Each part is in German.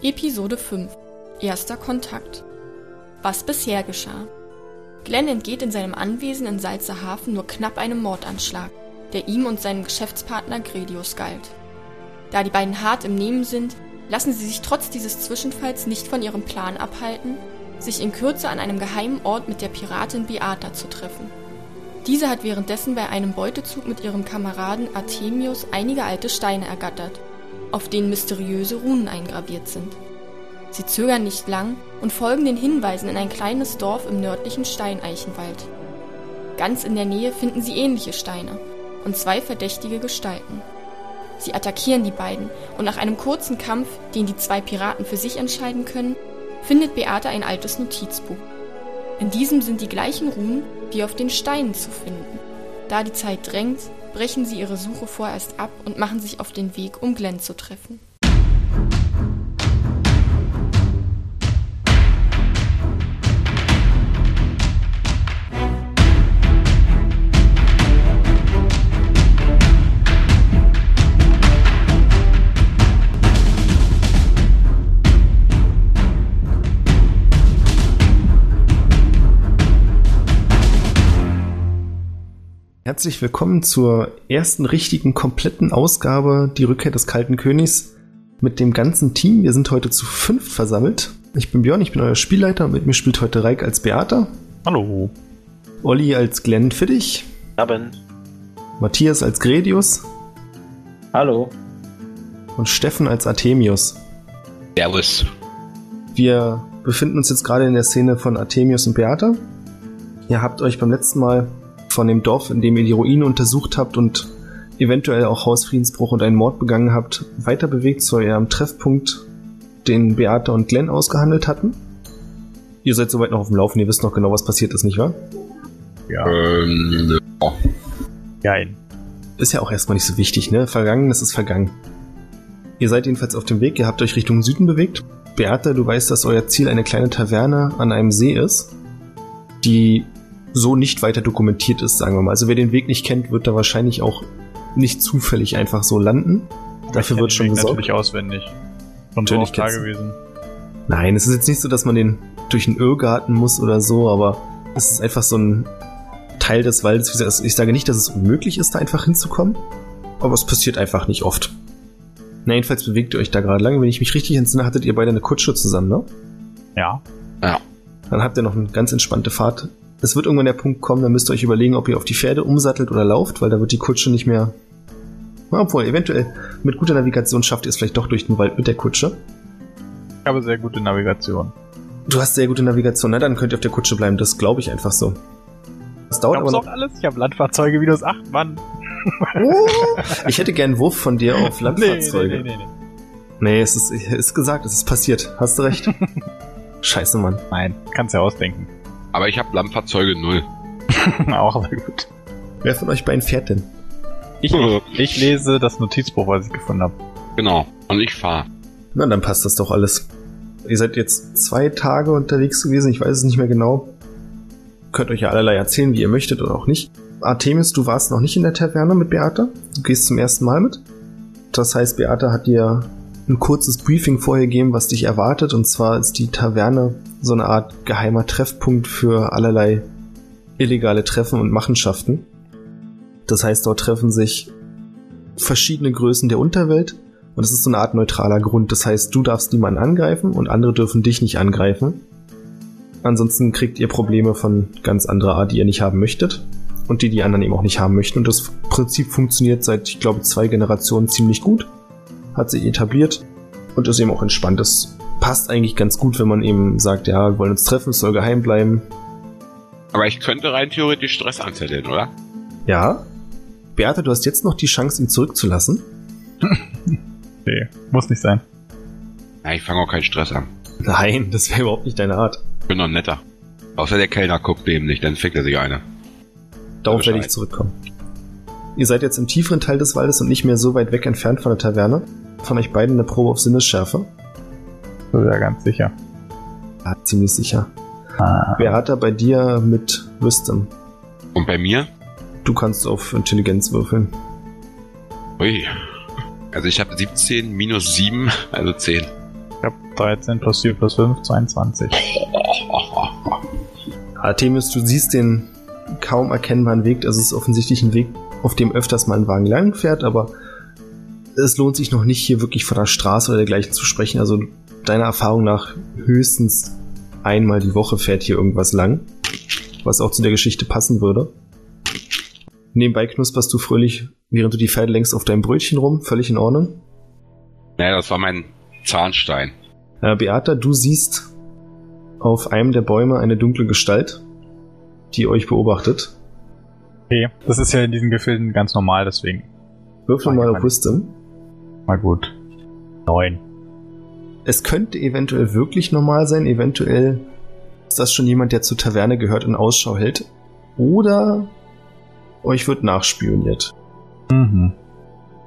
Episode 5 Erster Kontakt Was bisher geschah Glenn entgeht in seinem Anwesen in Salzerhafen nur knapp einem Mordanschlag, der ihm und seinem Geschäftspartner Gredius galt. Da die beiden hart im Nehmen sind, lassen sie sich trotz dieses Zwischenfalls nicht von ihrem Plan abhalten, sich in Kürze an einem geheimen Ort mit der Piratin Beata zu treffen. Diese hat währenddessen bei einem Beutezug mit ihrem Kameraden Artemius einige alte Steine ergattert, auf denen mysteriöse Runen eingraviert sind. Sie zögern nicht lang und folgen den Hinweisen in ein kleines Dorf im nördlichen Steineichenwald. Ganz in der Nähe finden sie ähnliche Steine und zwei verdächtige Gestalten. Sie attackieren die beiden und nach einem kurzen Kampf, den die zwei Piraten für sich entscheiden können, findet Beate ein altes Notizbuch. In diesem sind die gleichen Runen wie auf den Steinen zu finden. Da die Zeit drängt, brechen sie ihre Suche vorerst ab und machen sich auf den Weg, um Glenn zu treffen. Herzlich willkommen zur ersten richtigen kompletten Ausgabe Die Rückkehr des Kalten Königs mit dem ganzen Team. Wir sind heute zu fünf versammelt. Ich bin Björn, ich bin euer Spielleiter und mit mir spielt heute Reik als Beata. Hallo. Olli als Glenn Fittich. Abend. Matthias als Gredius. Hallo. Und Steffen als Artemius. Servus. Wir befinden uns jetzt gerade in der Szene von Artemius und Beata. Ihr habt euch beim letzten Mal von dem Dorf, in dem ihr die Ruine untersucht habt und eventuell auch Hausfriedensbruch und einen Mord begangen habt, weiter bewegt zu eurem Treffpunkt, den Beate und Glenn ausgehandelt hatten. Ihr seid soweit noch auf dem Laufen, ihr wisst noch genau, was passiert ist, nicht wahr? Ja. Ähm, oh. Geil. Ist ja auch erstmal nicht so wichtig, ne? Vergangen, das ist vergangen. Ihr seid jedenfalls auf dem Weg, ihr habt euch Richtung Süden bewegt. Beate, du weißt, dass euer Ziel eine kleine Taverne an einem See ist, die so nicht weiter dokumentiert ist, sagen wir mal. Also wer den Weg nicht kennt, wird da wahrscheinlich auch nicht zufällig einfach so landen. Dafür Ich wird schon Weg gesorgt. natürlich auswendig. Schon so Natürlich du- gewesen. Nein, es ist jetzt nicht so, dass man den durch einen Irrgarten muss oder so, aber es ist einfach so ein Teil des Waldes. Ich sage nicht, dass es unmöglich ist, da einfach hinzukommen, aber es passiert einfach nicht oft. Na, jedenfalls bewegt ihr euch da gerade lang. Wenn ich mich richtig entsinne, hattet ihr beide eine Kutsche zusammen, ne? Ja. Dann habt ihr noch eine ganz entspannte Fahrt. Es wird irgendwann der Punkt kommen, da müsst ihr euch überlegen, ob ihr auf die Pferde umsattelt oder lauft, weil da wird die Kutsche nicht mehr. Na, obwohl, eventuell mit guter Navigation schafft ihr es vielleicht doch durch den Wald mit der Kutsche. Ich habe sehr gute Navigation. Du hast sehr gute Navigation, na dann könnt ihr auf der Kutsche bleiben, das glaube ich einfach so. Das dauert Ich aber noch. alles. Ich habe Landfahrzeuge Windows 8, Mann. Ich hätte gern einen Wurf von dir auf Landfahrzeuge. Nee, nee, nee, nee. Nee, es ist, ist gesagt, es ist passiert. Hast du recht. Scheiße, Mann. Nein, kannst ja ausdenken. Aber ich habe Landfahrzeuge null. auch sehr gut. Wer von euch beiden fährt denn? Ich, ich lese das Notizbuch, was ich gefunden habe. Genau. Und ich fahre. Na, dann passt das doch alles. Ihr seid jetzt zwei Tage unterwegs gewesen, ich weiß es nicht mehr genau. Könnt euch ja allerlei erzählen, wie ihr möchtet oder auch nicht. Artemis, du warst noch nicht in der Taverne mit Beate. Du gehst zum ersten Mal mit. Das heißt, Beate hat dir ein kurzes Briefing vorher gegeben, was dich erwartet. Und zwar ist die Taverne so eine Art geheimer Treffpunkt für allerlei illegale Treffen und Machenschaften. Das heißt, dort treffen sich verschiedene Größen der Unterwelt und es ist so eine Art neutraler Grund. Das heißt, du darfst niemanden angreifen und andere dürfen dich nicht angreifen. Ansonsten kriegt ihr Probleme von ganz anderer Art, die ihr nicht haben möchtet. Und die die anderen eben auch nicht haben möchten. Und das Prinzip funktioniert seit, ich glaube, zwei Generationen ziemlich gut. Hat sich etabliert und ist eben auch entspannt. Das passt eigentlich ganz gut, wenn man eben sagt, ja, wir wollen uns treffen, es soll geheim bleiben. Aber ich könnte rein theoretisch Stress anzetteln, oder? Ja. Beate, du hast jetzt noch die Chance, ihn zurückzulassen. Nee, muss nicht sein. Ja, ich fange auch keinen Stress an. Nein, das wäre überhaupt nicht deine Art. Ich bin noch netter. Außer der Kellner guckt neben dich, dann fickt er sich eine. Darauf werde ich zurückkommen. Ihr seid jetzt im tieferen Teil des Waldes und nicht mehr so weit weg entfernt von der Taverne. Von euch beiden eine Probe auf Sinnesschärfe. Das ist ja ganz sicher. Ja, ziemlich sicher. Ah, Wer hat da bei dir mit Wisdom? Und bei mir? Du kannst auf Intelligenz würfeln. Ui. Also ich habe 17 minus 7, also 10. ich habe 13 plus 4 plus 5, 22. Artemis, du siehst den kaum erkennbaren Weg. Also es ist offensichtlich ein Weg, auf dem öfters mal ein Wagen lang fährt, aber es lohnt sich noch nicht, hier wirklich von der Straße oder dergleichen zu sprechen. Also deiner Erfahrung nach höchstens einmal die Woche fährt hier irgendwas lang, was auch zu der Geschichte passen würde. Nebenbei knusperst du fröhlich, während du die Pferde längst auf deinem Brötchen rum, völlig in Ordnung. Naja, das war mein Zahnstein. Äh, Beata, du siehst auf einem der Bäume eine dunkle Gestalt, die euch beobachtet. Okay, das ist ja in diesen Gefilden ganz normal, deswegen. Würfel Ah, mal ja, auf. Wisdom. Mal gut. 9. Es könnte eventuell wirklich normal sein, eventuell ist das schon jemand, der zur Taverne gehört und Ausschau hält. Oder euch wird nachspioniert. Mhm.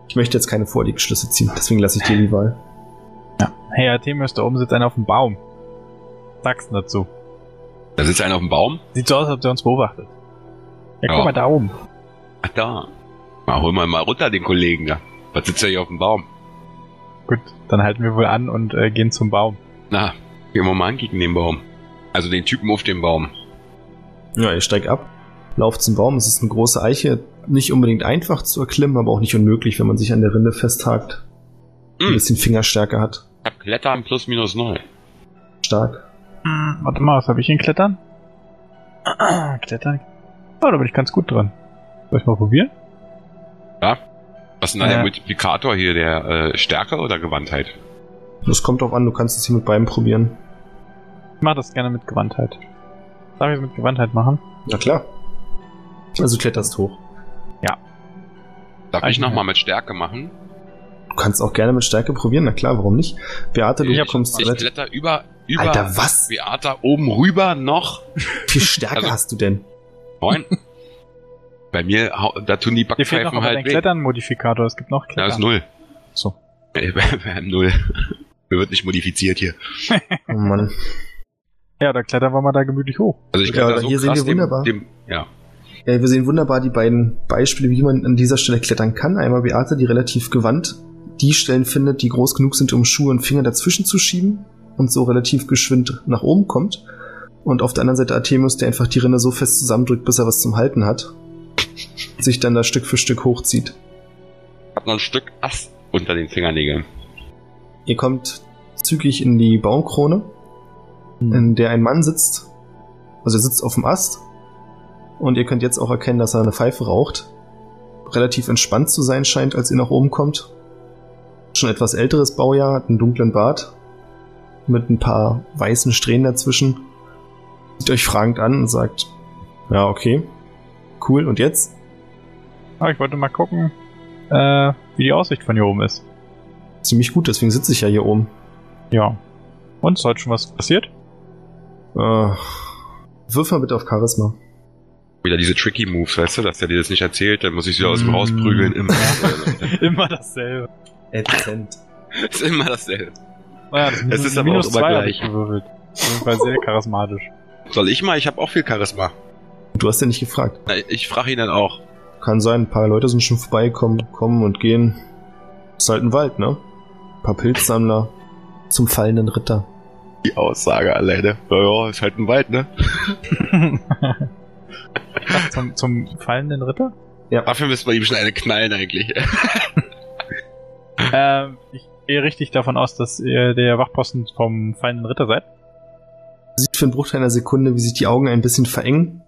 Ich möchte jetzt keine Vorliegschlüsse ziehen, deswegen lasse ich dir die Wahl. Ja. Hey, Artemis, da oben sitzt einer auf dem Baum. Sag's dazu. Da sitzt einer auf dem Baum. Sieht so aus, als ob der uns beobachtet. Ja, guck Ja. mal da oben. Ach, da. Mal hol mal mal runter den Kollegen da. Was sitzt der hier auf dem Baum? Gut, dann halten wir wohl an und äh, gehen zum Baum. Na, gehen wir mal an gegen den Baum. Also den Typen auf dem Baum. Ja, ihr steigt ab, lauft zum Baum. Es ist eine große Eiche, nicht unbedingt einfach zu erklimmen, aber auch nicht unmöglich, wenn man sich an der Rinde festhakt. Ein Hm, bisschen Fingerstärke hat. ich hab Klettern plus minus null. Stark. Hm, warte mal, was habe ich in Klettern? Klettern. Oh, da bin ich ganz gut dran. Soll ich mal probieren? Ja? Was ist denn da Ja. der Multiplikator hier? Der äh, Stärke oder Gewandtheit? Das kommt drauf an, du kannst es hier mit beiden probieren. Ich mach das gerne mit Gewandtheit. Darf ich es mit Gewandtheit machen? Na klar. Also du kletterst hoch. Darf ich Eisenheit. nochmal mit Stärke machen? Du kannst auch gerne mit Stärke probieren, na klar, warum nicht? Beate, du Ich hab- kommst Ich kletter über, über Alter, was? Beata oben rüber noch. Wie viel Stärke Also- hast du denn? Moin. Bei mir, da tun die noch Backpfeifen aber halt weh. Klettern-Modifikator. Es gibt noch Da Klettern. ist null. So. Wir haben null. Wir wird nicht modifiziert hier. Oh Mann. Ja, da klettern wir mal da gemütlich hoch. Also ich Ja, aber so hier sehen wir dem, wunderbar. Dem, ja. Ja, wir sehen wunderbar die beiden Beispiele, wie man an dieser Stelle klettern kann. Einmal Beate, die relativ gewandt die Stellen findet, die groß genug sind, um Schuhe und Finger dazwischen zu schieben und so relativ geschwind nach oben kommt. Und auf der anderen Seite Artemis, der einfach die Rinne so fest zusammendrückt, bis er was zum Halten hat. Sich dann da Stück für Stück hochzieht. Hab noch ein Stück Ast unter den Fingernägeln. Ihr kommt zügig in die Baumkrone, in der ein Mann sitzt. Also er sitzt auf dem Ast. Und ihr könnt jetzt auch erkennen, dass er eine Pfeife raucht. Relativ entspannt zu sein scheint, als ihr nach oben kommt. Schon etwas älteres Baujahr, hat einen dunklen Bart. Mit ein paar weißen Strähnen dazwischen. Sieht euch fragend an und sagt, ja, okay. Cool, und jetzt? Ah, ich wollte mal gucken, äh, wie die Aussicht von hier oben ist. Ziemlich gut, deswegen sitze ich ja hier oben. Ja. Und ist heute schon was passiert? Äh, wirf mal bitte auf Charisma. Wieder diese tricky Moves, weißt du, dass der dir das nicht erzählt, dann muss ich sie aus dem Mm. rausprügeln. Immer. Immer dasselbe. Dezent. ist immer dasselbe. Naja, das Es ist aber minus auch immer gleich. gewürfelt. Auf jeden Fall sehr charismatisch. Soll ich mal? Ich habe auch viel Charisma. Du hast ja nicht gefragt. Na, Ich frage ihn dann auch. Kann sein, ein paar Leute sind schon vorbeigekommen, kommen und gehen. Ist halt ein Wald, ne? Ein paar Pilzsammler zum fallenden Ritter. Die Aussage alleine. Ja, ja, ist halt ein Wald, ne? Ach, zum, zum fallenden Ritter? Dafür müssen wir ihm schon eine knallen eigentlich. Ähm, ich gehe richtig davon aus, dass ihr der Wachposten vom fallenden Ritter seid. Sieht für einen Bruchteil einer Sekunde, wie sich die Augen ein bisschen verengen.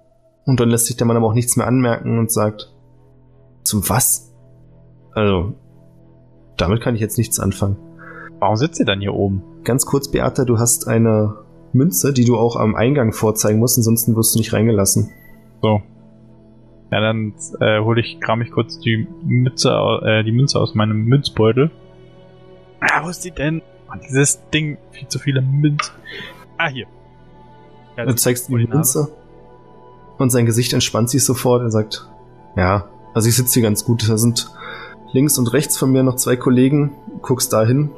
Und dann lässt sich der Mann aber auch nichts mehr anmerken und sagt, zum was? Also, damit kann ich jetzt nichts anfangen. Warum sitzt ihr dann hier oben? Ganz kurz, Beata, du hast eine Münze, die du auch am Eingang vorzeigen musst, ansonsten wirst du nicht reingelassen. So. Ja, dann äh, hole ich, kram ich kurz die Mütze, äh, die Münze aus meinem Münzbeutel. Ah, wo ist die denn? Mann, dieses Ding, viel zu viele Münzen. Ah, hier. Ja, Du zeigst ihm die. Münze und sein Gesicht entspannt sich sofort. Er sagt, ja, also ich sitze hier ganz gut. Da sind links und rechts von mir noch zwei Kollegen. Guckst da hin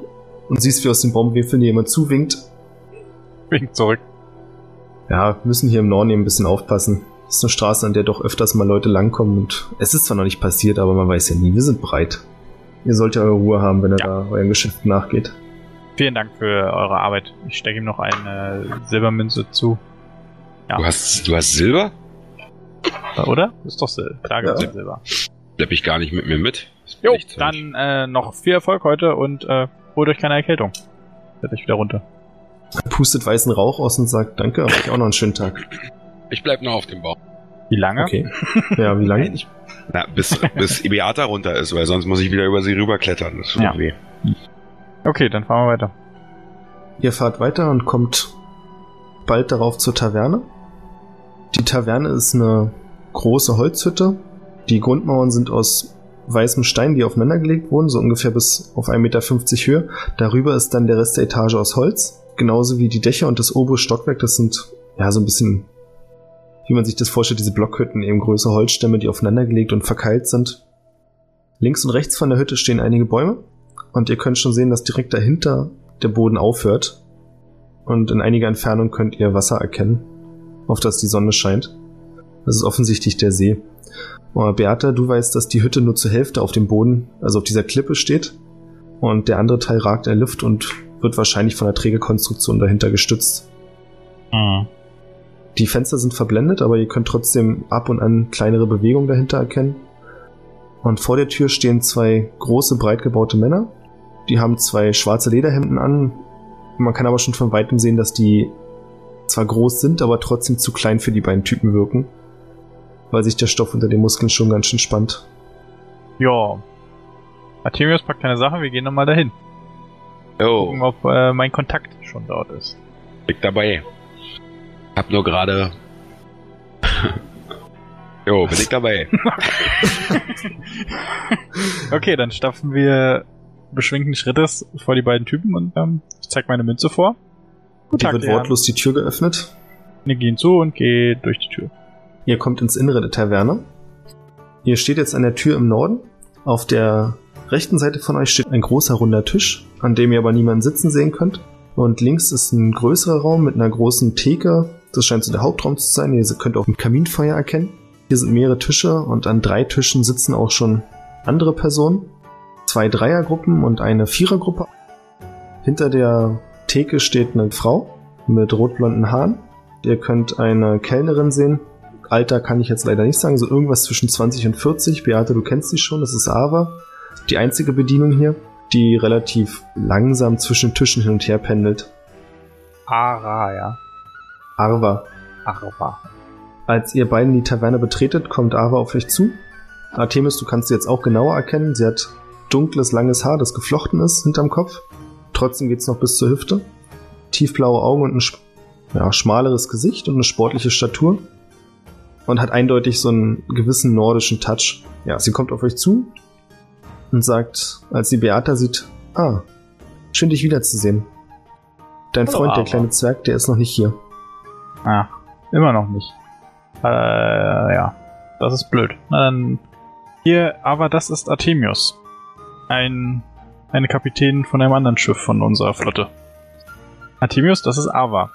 und siehst, wie aus den Baumwipfeln jemand zuwinkt. Wink zurück. Ja, müssen hier im Norden eben ein bisschen aufpassen. Das ist eine Straße, an der doch öfters mal Leute langkommen und es ist zwar noch nicht passiert, aber man weiß ja nie, wir sind bereit. Ihr sollt ja eure Ruhe haben, wenn ihr Ja. da euren Geschäft nachgeht. Vielen Dank für eure Arbeit. Ich stecke ihm noch eine Silbermünze zu. Ja. Du hast, du hast Silber? Oder? Ist doch Sil klar Ja. gibt's Silber. Schlepp ich gar nicht mit mir mit. Jo, dann äh, noch viel Erfolg heute und äh, holt euch keine Erkältung. Seid euch wieder runter. Pustet weißen Rauch aus und sagt, danke, euch auch noch einen schönen Tag. Ich bleib noch auf dem Baum. Wie lange? Okay. Ja, wie lange? Na, bis, bis Beata runter ist, weil sonst muss ich wieder über sie rüberklettern. Das tut Ja. weh. Okay, dann fahren wir weiter. Ihr fahrt weiter und kommt bald darauf zur Taverne. Die Taverne ist eine große Holzhütte. Die Grundmauern sind aus weißem Stein, die aufeinandergelegt wurden, so ungefähr bis auf 1,50 Meter Höhe. Darüber ist dann der Rest der Etage aus Holz, genauso wie die Dächer und das obere Stockwerk. Das sind ja so ein bisschen, wie man sich das vorstellt, diese Blockhütten, eben größere Holzstämme, die aufeinandergelegt und verkeilt sind. Links und rechts von der Hütte stehen einige Bäume und ihr könnt schon sehen, dass direkt dahinter der Boden aufhört. Und in einiger Entfernung könnt ihr Wasser erkennen, auf das die Sonne scheint. Das ist offensichtlich der See. Aber Beata, du weißt, dass die Hütte nur zur Hälfte auf dem Boden, also auf dieser Klippe steht. Und der andere Teil ragt in der Luft und wird wahrscheinlich von der Trägerkonstruktion dahinter gestützt. Hm. Die Fenster sind verblendet, aber ihr könnt trotzdem ab und an kleinere Bewegungen dahinter erkennen. Und vor der Tür stehen zwei große, breit gebaute Männer. Die haben zwei schwarze Lederhemden an. Man kann aber schon von weitem sehen, dass die zwar groß sind, aber trotzdem zu klein für die beiden Typen wirken. Weil sich der Stoff unter den Muskeln schon ganz schön spannt. Ja. Artemius packt keine Sache, wir gehen nochmal dahin. Jo, Gucken, ob äh, mein Kontakt schon dort ist. liegt dabei. Hab nur gerade. Jo, bin ich dabei. Okay, dann stapfen wir beschwingten Schrittes vor die beiden Typen und ähm, ich zeig meine Münze vor. Guten Tag, wird wortlos die Tür geöffnet. Wir gehen zu und gehe durch die Tür. Ihr kommt ins Innere der Taverne. Ihr steht jetzt an der Tür im Norden. Auf der rechten Seite von euch steht ein großer runder Tisch, an dem ihr aber niemanden sitzen sehen könnt. Und links ist ein größerer Raum mit einer großen Theke. Das scheint so der Hauptraum zu sein. Ihr könnt auch ein Kaminfeuer erkennen. Hier sind mehrere Tische und an drei Tischen sitzen auch schon andere Personen. Zwei Dreiergruppen und eine Vierergruppe. Hinter der Theke steht eine Frau mit rotblonden Haaren. Ihr könnt eine Kellnerin sehen. Alter kann ich jetzt leider nicht sagen, so irgendwas zwischen 20 und 40. Beate, du kennst sie schon, das ist Ava. Die einzige Bedienung hier, die relativ langsam zwischen Tischen hin und her pendelt. Ara, ja. Arva. Arva. Als ihr beiden die Taverne betretet, kommt Ava auf euch zu. Artemis, du kannst sie jetzt auch genauer erkennen. Sie hat dunkles, langes Haar, das geflochten ist hinterm Kopf. Trotzdem geht's noch bis zur Hüfte. Tiefblaue Augen und ein sch- ja, schmaleres Gesicht und eine sportliche Statur. Und hat eindeutig so einen gewissen nordischen Touch. Ja, sie kommt auf euch zu und sagt, als sie Beata sieht, ah, schön dich wiederzusehen. Dein Hallo, Freund, der Ava. kleine Zwerg, der ist noch nicht hier. Ah, immer noch nicht. Äh, ja. Das ist blöd. Na dann. Hier, aber das ist Artemius. Ein, eine Kapitän von einem anderen Schiff von unserer Flotte. Artemius, das ist Ava.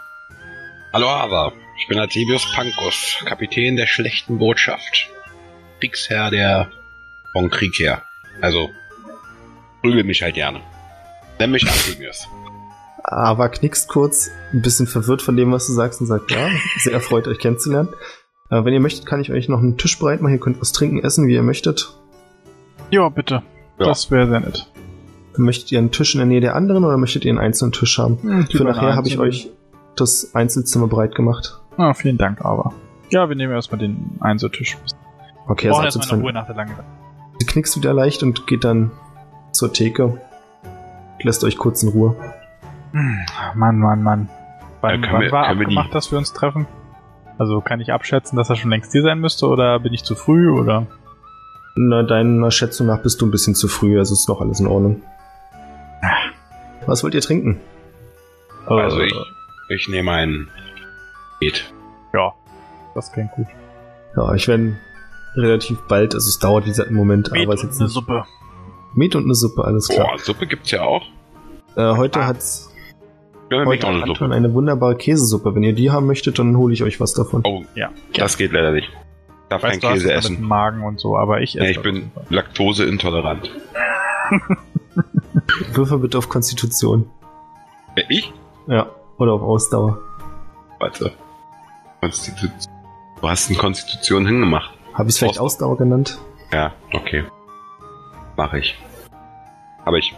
Hallo Ava, ich bin Artemius Pankos, Kapitän der schlechten Botschaft. Kriegsherr der von Krieg her. Also, prügel mich halt gerne. Nenn mich Artemius. Ava knickst kurz, ein bisschen verwirrt von dem, was du sagst und sagt, ja, sehr erfreut, euch kennenzulernen. Äh, wenn ihr möchtet, kann ich euch noch einen Tisch bereit machen. Ihr könnt was trinken, essen, wie ihr möchtet. Ja, bitte. Ja. Das wäre sehr nett. Möchtet ihr einen Tisch in der Nähe der anderen oder möchtet ihr einen einzelnen Tisch haben? Hm, Für nachher habe ich euch das Einzelzimmer bereit gemacht. Ah, vielen Dank, Ava. Ja, wir nehmen erstmal den Einzeltisch. Okay, also erstmal eine Ruhe zu nach der langen Sie knickst wieder leicht und geht dann zur Theke. Lässt euch kurz in Ruhe. Hm, Mann, Mann, Mann. Wann, Ja, wann wir- war können wir die- abgemacht, dass wir uns treffen? Also kann ich abschätzen, dass er schon längst hier sein müsste oder bin ich zu früh oder? Na, deiner Schätzung nach bist du ein bisschen zu früh, also ist noch alles in Ordnung. Was wollt ihr trinken? Also Äh, ich, ich nehme einen Met. Ja, das klingt gut. Ja, ich werde relativ bald, also es dauert wie gesagt im Moment, Met aber es und ist eine jetzt nicht. Suppe. Met und eine Suppe, alles klar. Boah, Suppe gibt's ja auch. Äh, heute Ah. hat's Ja, dann heute auch hat eine Anton Suppe. eine wunderbare Käsesuppe. Wenn ihr die haben möchtet, dann hole ich euch was davon. Oh, Ja. das geht leider nicht. Darf kein Weißt du, hast Käse es ja mit essen. dem Magen und so, aber ich esse. Ja, ich bin laktoseintolerant. Würfel bitte auf Konstitution. Äh, Ich? Ja, oder auf Ausdauer. Warte. Konstitu du hast eine Konstitution hingemacht. Habe ich es vielleicht Aus- Ausdauer genannt? Ja, okay. Mach ich. Aber ich.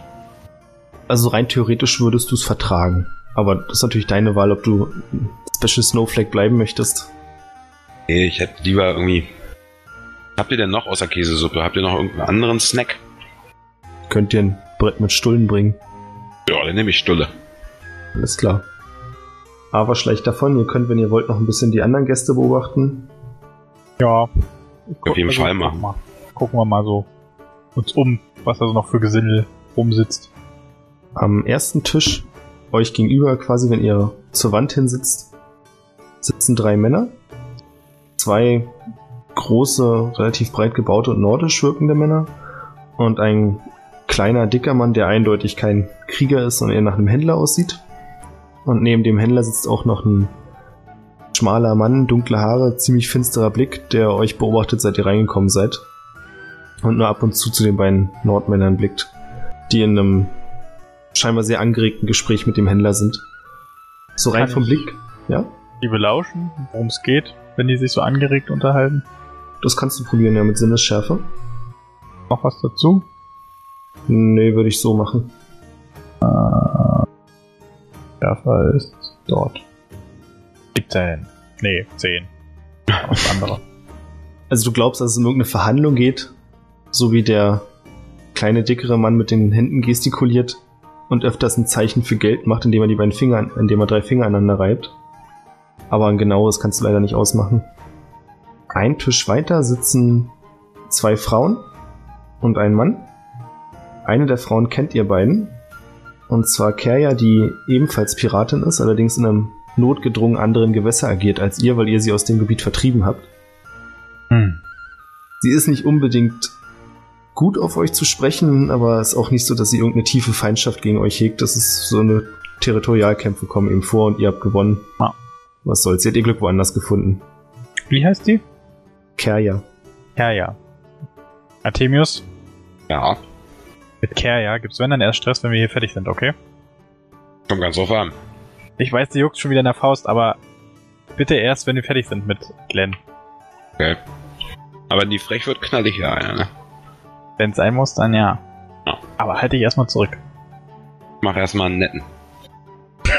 Also rein theoretisch würdest du es vertragen. Aber das ist natürlich deine Wahl, ob du Special Snowflake bleiben möchtest. Nee, ich hätte lieber irgendwie. Habt ihr denn noch außer Käsesuppe? Habt ihr noch irgendeinen anderen Snack? Könnt ihr ein Brett mit Stullen bringen. Ja, dann nehme ich Stulle. Alles klar. Aber schleicht davon. Ihr könnt, wenn ihr wollt, noch ein bisschen die anderen Gäste beobachten. Ja. Auf jeden Fall gucken machen. wir mal. Gucken wir mal so uns um, was da so noch für Gesindel rumsitzt. Am ersten Tisch, euch gegenüber, quasi wenn ihr zur Wand hinsitzt, sitzen drei Männer. Zwei große, relativ breit gebaute und nordisch wirkende Männer. Und ein kleiner, dicker Mann, der eindeutig kein Krieger ist und eher nach einem Händler aussieht. Und neben dem Händler sitzt auch noch ein schmaler Mann, dunkle Haare, ziemlich finsterer Blick, der euch beobachtet, seit ihr reingekommen seid. Und nur ab und zu zu den beiden Nordmännern blickt, die in einem scheinbar sehr angeregten Gespräch mit dem Händler sind. So rein Kann vom Blick, ja, Die belauschen, worum es geht, wenn die sich so angeregt unterhalten. das kannst du probieren, ja, mit Sinnesschärfe. Noch was dazu? Nee, würde ich so machen. Schärfer ist dort. 17. Nee, 10. Was andere. Also du glaubst, dass es um irgendeine Verhandlung geht, so wie der kleine, dickere Mann mit den Händen gestikuliert und öfters ein Zeichen für Geld macht, indem er die beiden Finger, indem er drei Finger aneinander reibt. Aber ein genaues kannst du leider nicht ausmachen. Ein Tisch weiter sitzen zwei Frauen und ein Mann. Eine der Frauen kennt ihr beiden. Und zwar Kerja, die ebenfalls Piratin ist, allerdings in einem notgedrungen anderen Gewässer agiert als ihr, weil ihr sie aus dem Gebiet vertrieben habt. Hm. Sie ist nicht unbedingt gut auf euch zu sprechen, aber es ist auch nicht so, dass sie irgendeine tiefe Feindschaft gegen euch hegt. Das ist so eine Territorialkämpfe kommen eben vor und ihr habt gewonnen. Ah. Was soll's, ihr habt ihr Glück woanders gefunden. Wie heißt die? Kerja. Ja, ja. Artemius, Ja, mit Kerja gibt's wenn dann erst Stress, wenn wir hier fertig sind, okay? kommt ganz drauf an. Ich weiß, die juckt schon wieder in der Faust, aber bitte erst, wenn wir fertig sind mit Glenn. Okay. Aber wenn die frech wird, knall ich ja einer, ne? Wenn sein muss, dann ja. Ja. Aber halte dich erstmal zurück. Mach erstmal einen netten.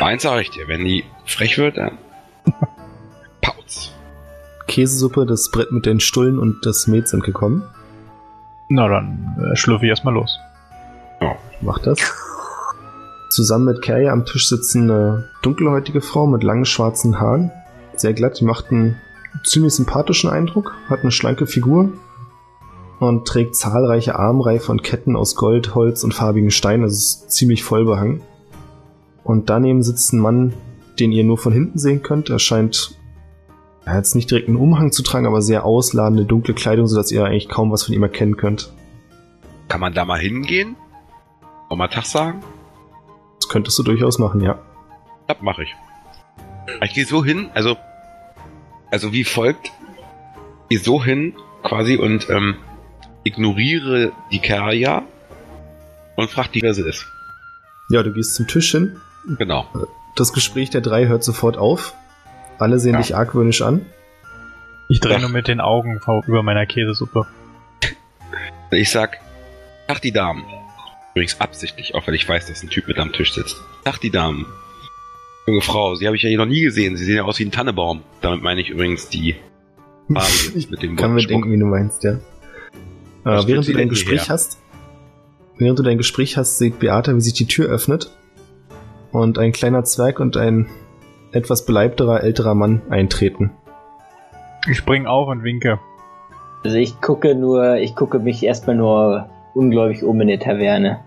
Eins sag ich dir, wenn die frech wird, dann. Käsesuppe, das Brett mit den Stullen und das Met sind gekommen. Na dann äh, schlürfe ich erstmal los. Macht das. Zusammen mit Kerja am Tisch sitzen eine dunkelhäutige Frau mit langen schwarzen Haaren. Sehr glatt, die macht einen ziemlich sympathischen Eindruck, hat eine schlanke Figur und trägt zahlreiche Armreihe von Ketten aus Gold, Holz und farbigen Steinen, also ist ziemlich voll behangen. Und daneben sitzt ein Mann, den ihr nur von hinten sehen könnt. Er scheint ja, jetzt nicht direkt einen Umhang zu tragen, aber sehr ausladende dunkle Kleidung, sodass ihr eigentlich kaum was von ihm erkennen könnt. Kann man da mal hingehen? Und mal Tag sagen? Das könntest du durchaus machen, ja. Das mache ich. Ich gehe so hin, also. Also wie folgt. Gehe so hin, quasi, und ähm, ignoriere die Kerja und frag die, wer sie ist. Ja, du gehst zum Tisch hin. Genau. Das Gespräch der drei hört sofort auf. Alle sehen Ja. dich argwöhnisch an. Ich drehe nur mit den Augen über meiner Käsesuppe. Ich sag, Tag die Damen. Übrigens absichtlich, auch weil ich weiß, dass ein Typ mit am Tisch sitzt. Tag die Damen. Junge Frau, sie habe ich ja hier noch nie gesehen. Sie sehen ja aus wie ein Tannebaum. Damit meine ich übrigens die Farbe mit dem kann mir denken, wie du meinst, ja. Äh, während du dein Gespräch hierher? hast, während du dein Gespräch hast, sieht Beata, wie sich die Tür öffnet und ein kleiner Zwerg und ein etwas beleibterer älterer Mann eintreten. Ich spring auf und winke. Also ich gucke nur, ich gucke mich erstmal nur ungläubig um in der Taverne.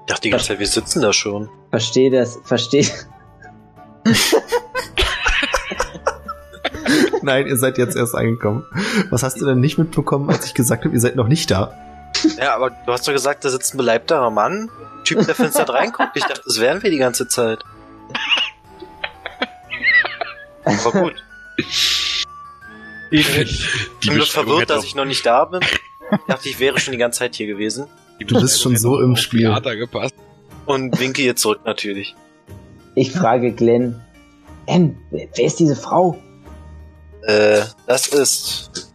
Ich dachte die ganze Zeit, wir sitzen da schon. Verstehe das, verstehe. Nein, ihr seid jetzt erst angekommen. Was hast du denn nicht mitbekommen, als ich gesagt habe, ihr seid noch nicht da? Ja, aber du hast doch gesagt, da sitzt ein beleibterer Mann. Typ, der finster reinguckt. Ich dachte, das wären wir die ganze Zeit. Aber gut. Ich, bin nur verwirrt, dass ich noch nicht da bin. Ich dachte, ich wäre schon die ganze Zeit hier gewesen. Du bist schon so im Spiel. Theater gepasst. Und winke ihr zurück natürlich. ich frage Glenn, Glenn, wer wer ist diese Frau? Äh, das ist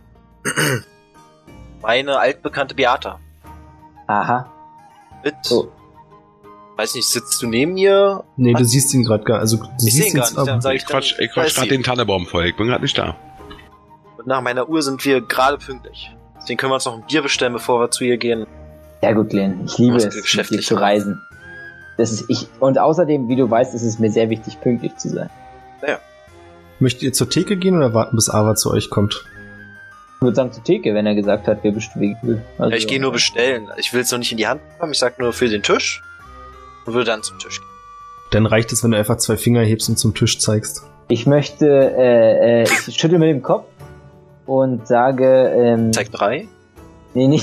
meine altbekannte Beata. Aha. Mit, So. Weiß nicht, sitzt du neben ihr? Nee, du siehst ihn gerade gar, also du Ich siehst ihn gar jetzt nicht, dann sage ich quatsch, dann, ich quatsch gerade den Tannebaum voll. Ich bin gerade nicht da. Und nach meiner Uhr sind wir gerade pünktlich. Deswegen können wir uns noch ein Bier bestellen, bevor wir zu ihr gehen. Ja gut, Glenn, ich liebe es, mit dir geschäftlich zu reisen. Das ist ich und außerdem, wie du weißt, ist es mir sehr wichtig, pünktlich zu sein. möchtet ihr zur Theke gehen oder warten, bis Ava zu euch kommt? Ich würde sagen zur Theke, wenn er gesagt hat, wir bestimmen. Also, Ja, ich gehe nur bestellen. Ich will es noch nicht in die Hand bekommen. Ich sag nur für den Tisch und würde dann zum Tisch gehen. Dann reicht es, wenn du einfach zwei Finger hebst und zum Tisch zeigst. Ich möchte, äh, äh, ich schüttel mit dem Kopf und sage, ähm, Zeig drei. nee, nee,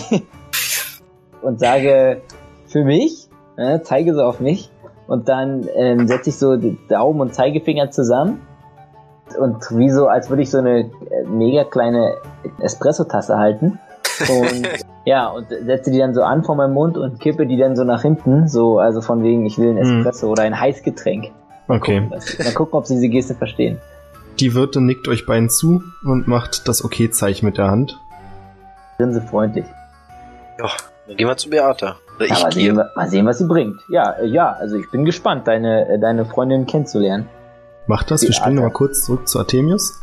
und sage für mich, äh, zeige so auf mich und dann ähm, setze ich so die Daumen und Zeigefinger zusammen und wie so, als würde ich so eine äh, mega kleine Espresso-Tasse halten und ja, und setze die dann so an vor meinem Mund und kippe die dann so nach hinten, so, also von wegen, ich will ein Mhm. Espresso oder ein Heißgetränk. Okay. Mal gucken, ob sie diese Geste verstehen. Die Wirtin nickt euch beiden zu und macht das Okay-Zeichen mit der Hand. Grinse freundlich. Ja, dann gehen wir zu Beata. Oder Ja, ich mal, gehe. sehen, mal sehen, was sie bringt. Ja, äh, ja, also ich bin gespannt, deine, äh, deine Freundin kennenzulernen. Macht das. Wir Beate. springen nochmal kurz zurück zu Artemius.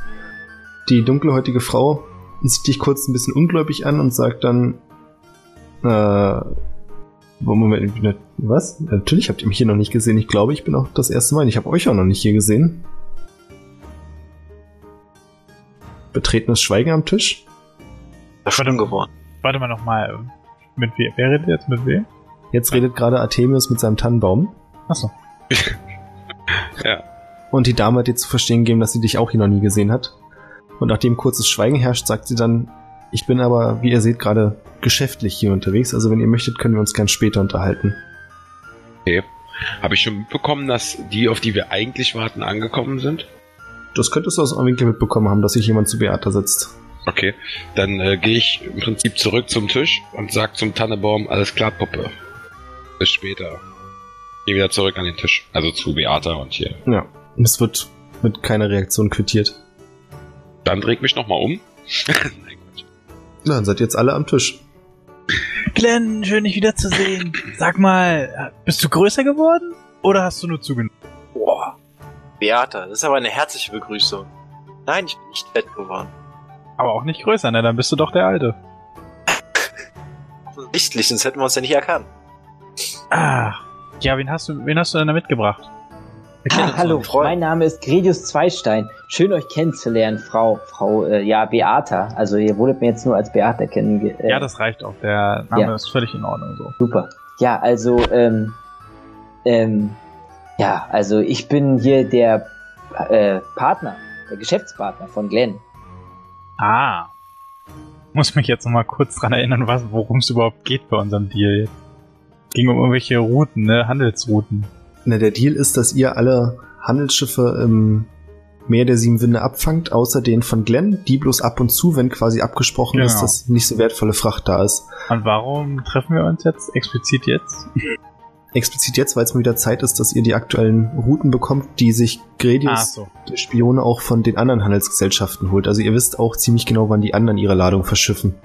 Die dunkelhäutige Frau sieht dich kurz ein bisschen ungläubig an und sagt dann, äh, Moment, was? Natürlich habt ihr mich hier noch nicht gesehen. Ich glaube, ich bin auch das erste Mal. Ich habe euch auch noch nicht hier gesehen. Betretenes Schweigen am Tisch. Verschwunden geworden. Warte mal nochmal. Mit wem? Wer redet jetzt mit wem? Jetzt redet gerade Artemius mit seinem Tannenbaum. Achso. Ja. Und die Dame hat dir zu verstehen gegeben, dass sie dich auch hier noch nie gesehen hat. Und nachdem kurzes Schweigen herrscht, sagt sie dann, ich bin aber, wie ihr seht, gerade geschäftlich hier unterwegs. Also wenn ihr möchtet, können wir uns gern später unterhalten. Habe ich schon mitbekommen, dass die, auf die wir eigentlich warten, angekommen sind? Das könntest du aus eurem Winkel mitbekommen haben, dass sich jemand zu Beata sitzt. Okay. Dann äh, gehe ich im Prinzip zurück zum Tisch und sag zum Tannebaum, alles klar, Puppe. Bis später. Geh wieder zurück an den Tisch. Also zu Beata und hier. Ja. Und es wird mit keiner Reaktion quittiert. Dann dreh ich mich nochmal um. Nein, Quatsch. Na, dann seid ihr jetzt alle am Tisch. Glenn, schön dich wiederzusehen. Sag mal, bist du größer geworden? Oder hast du nur zugenommen? Boah. Beata, das ist aber eine herzliche Begrüßung. Nein, ich bin nicht fett geworden. Aber auch nicht größer, ne? Dann bist du doch der Alte. Offensichtlich, sonst hätten wir uns ja nicht erkannt. Ah. Ja, wen hast du, wen hast du denn da mitgebracht? Ah, hallo, mein Name ist Gredius Zweistein. Schön euch kennenzulernen, Frau, Frau, äh, ja, Beata. Also ihr wurdet mir jetzt nur als Beata kennen. Äh, Ja, das reicht auch. Der Name Ja. ist völlig in Ordnung so. Super. Ja, also, ähm, ähm, ja, also ich bin hier der äh, Partner, der Geschäftspartner von Glenn. Ah. Muss mich jetzt nochmal kurz dran erinnern, worum es überhaupt geht bei unserem Deal. Ging um irgendwelche Routen, ne? Handelsrouten. Na, der Deal ist, dass ihr alle Handelsschiffe im Meer der Sieben Winde abfangt, außer den von Glenn, die bloß ab und zu, wenn quasi abgesprochen Genau. ist, dass nicht so wertvolle Fracht da ist. Und warum treffen wir uns jetzt explizit jetzt? Explizit jetzt, weil es mal wieder Zeit ist, dass ihr die aktuellen Routen bekommt, die sich Gredius, so. der Spione, auch von den anderen Handelsgesellschaften holt. Also ihr wisst auch ziemlich genau, wann die anderen ihre Ladung verschiffen.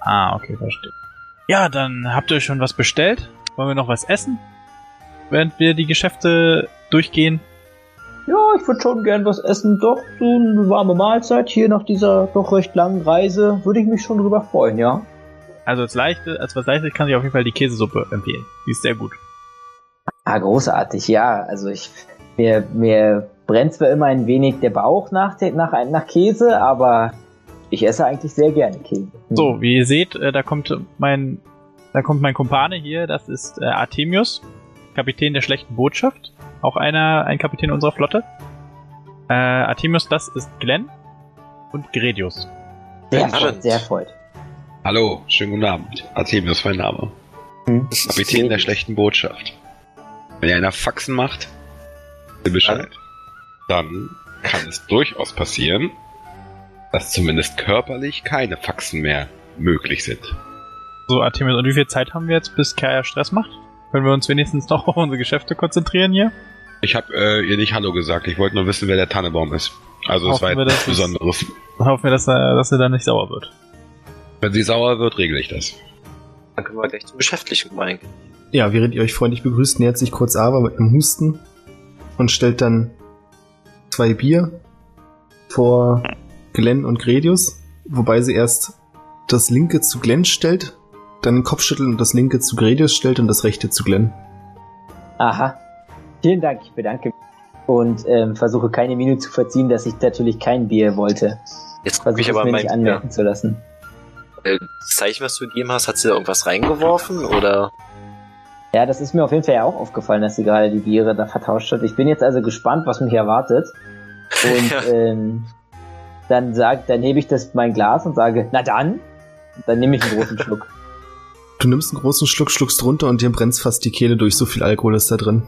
Ah, okay, verstehe. Ja, dann habt ihr schon was bestellt? Wollen wir noch was essen? Während wir die Geschäfte durchgehen? Ja, ich würde schon gern was essen. Doch, so eine warme Mahlzeit hier nach dieser doch recht langen Reise würde ich mich schon drüber freuen, ja. Also als leichte, als was leichtes kann ich auf jeden Fall die Käsesuppe empfehlen. Die ist sehr gut. Ah, großartig, ja. Also ich, mir, mir brennt zwar immer ein wenig der Bauch nach, nach, nach Käse, aber ich esse eigentlich sehr gerne Käse. Hm. So, wie ihr seht, äh, da kommt mein, da kommt mein Kumpane hier, das ist äh, Artemius, Kapitän der schlechten Botschaft, auch einer, ein Kapitän unserer Flotte. Äh, Artemius, das ist Glenn und Gredius. sehr freut, sehr freut. Hallo, schönen guten Abend. Artemius, mein Name. Hm. Kapitän der schlechten Botschaft. Wenn ihr einer Faxen macht, Bescheid. Dann kann es durchaus passieren, dass zumindest körperlich keine Faxen mehr möglich sind. So, Artemius, und wie viel Zeit haben wir jetzt, bis Kaya Stress macht? Können wir uns wenigstens noch auf unsere Geschäfte konzentrieren hier? Ich habe äh, ihr nicht Hallo gesagt. Ich wollte nur wissen, wer der Tannebaum ist. Also es war wir, etwas Besonderes. Hoffen wir, dass er, dass er dann nicht sauer wird. Wenn sie sauer wird, regle ich das. Dann können wir gleich zum Beschäftlichen kommen eigentlich. Ja, während ihr euch freundlich begrüßt, nähert sich kurz Ava mit einem Husten und stellt dann zwei Bier vor Glenn und Gredius, wobei sie erst das linke zu Glenn stellt, dann den Kopfschütteln und das linke zu Gredius stellt und das rechte zu Glenn. Aha. Vielen Dank, ich bedanke mich. Und ähm, versuche keine Miene zu verziehen, dass ich natürlich kein Bier wollte. Jetzt Versuche ich es aber mir mein nicht anmerken zu lassen. Äh, Das Zeichen, was du gegeben hast, hat sie da irgendwas reingeworfen oder? Ja, das ist mir auf jeden Fall ja auch aufgefallen, dass sie gerade die Biere da vertauscht hat. Ich bin jetzt also gespannt, was mich erwartet. Und Ja. ähm, dann sagt, dann hebe ich das mein Glas und sage, na dann. Und dann nehme ich einen großen Schluck. Du nimmst einen großen Schluck, schluckst runter und dir brennt fast die Kehle durch, so viel Alkohol ist da drin.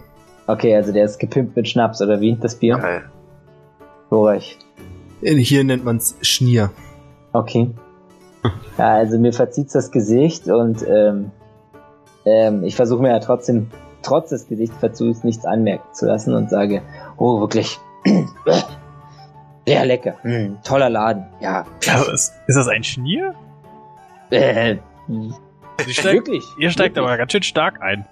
Okay, also der ist gepimpt mit Schnaps, oder wie? Das Bier? Geil. Glorreich. Hier nennt man's Schnier. Okay. Ja, also mir verzieht's das Gesicht und ähm, ähm, ich versuche mir ja trotzdem, trotz des Gesichtsverzugs, nichts anmerken zu lassen und sage, oh, wirklich, sehr lecker, Hm, toller Laden, ja, Ja, ist, ist das ein Schnier? äh, Sie steigt, wirklich, ihr steigt wirklich, aber ganz schön stark ein.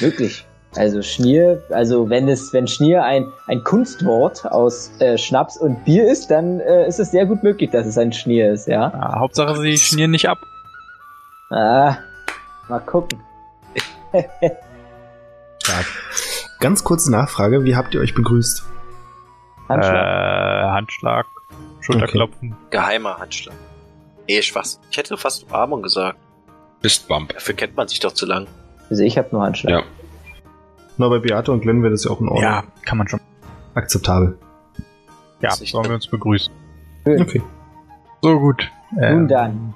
wirklich. Also Schnier, also wenn es, wenn Schnier ein, ein Kunstwort aus äh, Schnaps und Bier ist, dann äh, ist es sehr gut möglich, dass es ein Schnier ist, ja. Ja, Hauptsache, sie schnieren nicht ab. Ah, mal gucken. Stark. Ganz kurze Nachfrage, wie habt ihr euch begrüßt? Handschlag. Äh, Handschlag, Schulterklopfen. Geheimer Handschlag. Nee, Spaß. Ich hätte fast Umarmung gesagt. Fistbump. Dafür kennt man sich doch zu lang. Also ich habe nur Handschlag. Ja. Na, bei Beate und Glenn wäre das ja auch in Ordnung. Ja, kann man schon. Akzeptabel. Ja, sollen wir uns begrüßen. Schön. Okay. So gut. Ähm, Nun dann.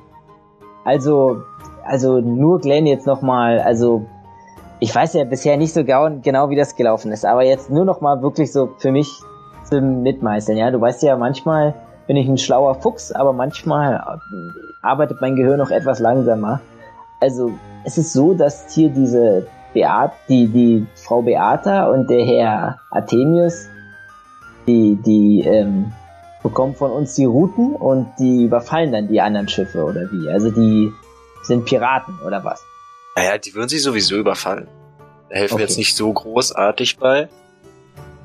Also, also nur Glenn jetzt nochmal, also ich weiß ja bisher nicht so genau, wie das gelaufen ist, aber jetzt nur nochmal wirklich so für mich zum Mitmeißeln, ja. Du weißt ja, manchmal bin ich ein schlauer Fuchs, aber manchmal arbeitet mein Gehirn noch etwas langsamer. Also, es ist so, dass hier diese Beat, die, die Frau Beata und der Herr Artemius, die, die, ähm, bekommen von uns die Routen und die überfallen dann die anderen Schiffe oder wie? Also die sind Piraten oder was? Naja, die würden sich sowieso überfallen. Da helfen wir Okay. jetzt nicht so großartig bei.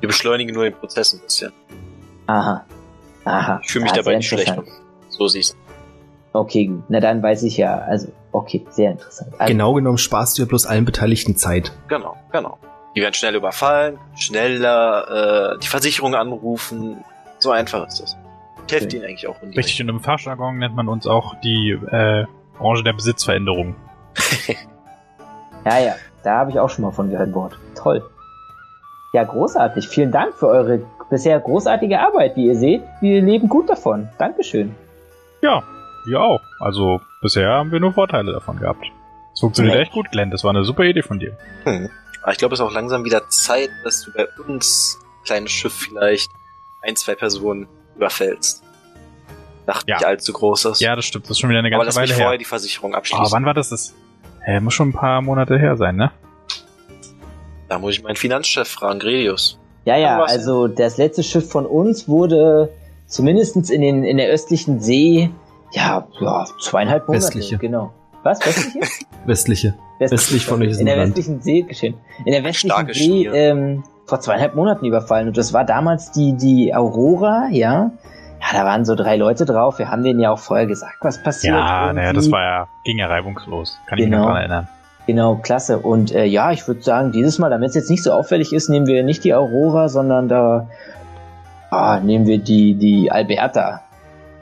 Wir beschleunigen nur den Prozess ein bisschen. Aha. Aha. Ich fühle mich Ah, dabei nicht schlecht. So siehst Okay, gut. Na dann weiß ich ja, also, okay, sehr interessant. Also, Genau genommen sparst du ja bloß allen Beteiligten Zeit. Genau, genau. Die werden schnell überfallen, schneller äh, die Versicherung anrufen. So einfach ist das. Ich helfe Okay. ihnen eigentlich auch. Richtig, und im Fachjargon nennt man uns auch die äh, Branche der Besitzveränderung. Ja, ja, da habe ich auch schon mal von gehört, Wort. Toll. Ja, großartig. Vielen Dank für eure bisher großartige Arbeit. Wie ihr seht, wir leben gut davon. Dankeschön. Ja, wir auch. Also bisher haben wir nur Vorteile davon gehabt. Es funktioniert Mensch. echt gut, Glenn. Das war eine super Idee von dir. Hm. Aber ich glaube, es ist auch langsam wieder Zeit, dass du bei uns, kleines Schiff vielleicht, ein, zwei Personen überfällst. Nacht Ja. nicht allzu groß ist. Ja, das stimmt. Das ist schon wieder eine Aber ganze lass mich Weile vorher her. die Versicherung Aber abschließen. wann war das? Das äh, muss schon ein paar Monate her sein, ne? da muss ich meinen Finanzchef fragen, Gredius. Ja, ja, also das letzte Schiff von uns wurde zumindest in, den, in der östlichen See, ja, ja zweieinhalb Monate. Westliche. Genau. Was? Westliche? Westliche. Westlich von In der Neuseeland. westlichen See geschehen. In der westlichen starkes See ähm, vor zweieinhalb Monaten überfallen. Und das war damals die, die Aurora, ja. Ja, da waren so drei Leute drauf. Wir haben denen ja auch vorher gesagt, was passiert. Ja, naja, das irgendwie. war ja, ging ja reibungslos. Kann ich mich Genau. noch dran erinnern. Genau, klasse. Und äh, ja, ich würde sagen, dieses Mal, damit es jetzt nicht so auffällig ist, nehmen wir nicht die Aurora, sondern da ah, nehmen wir die, die Alberta.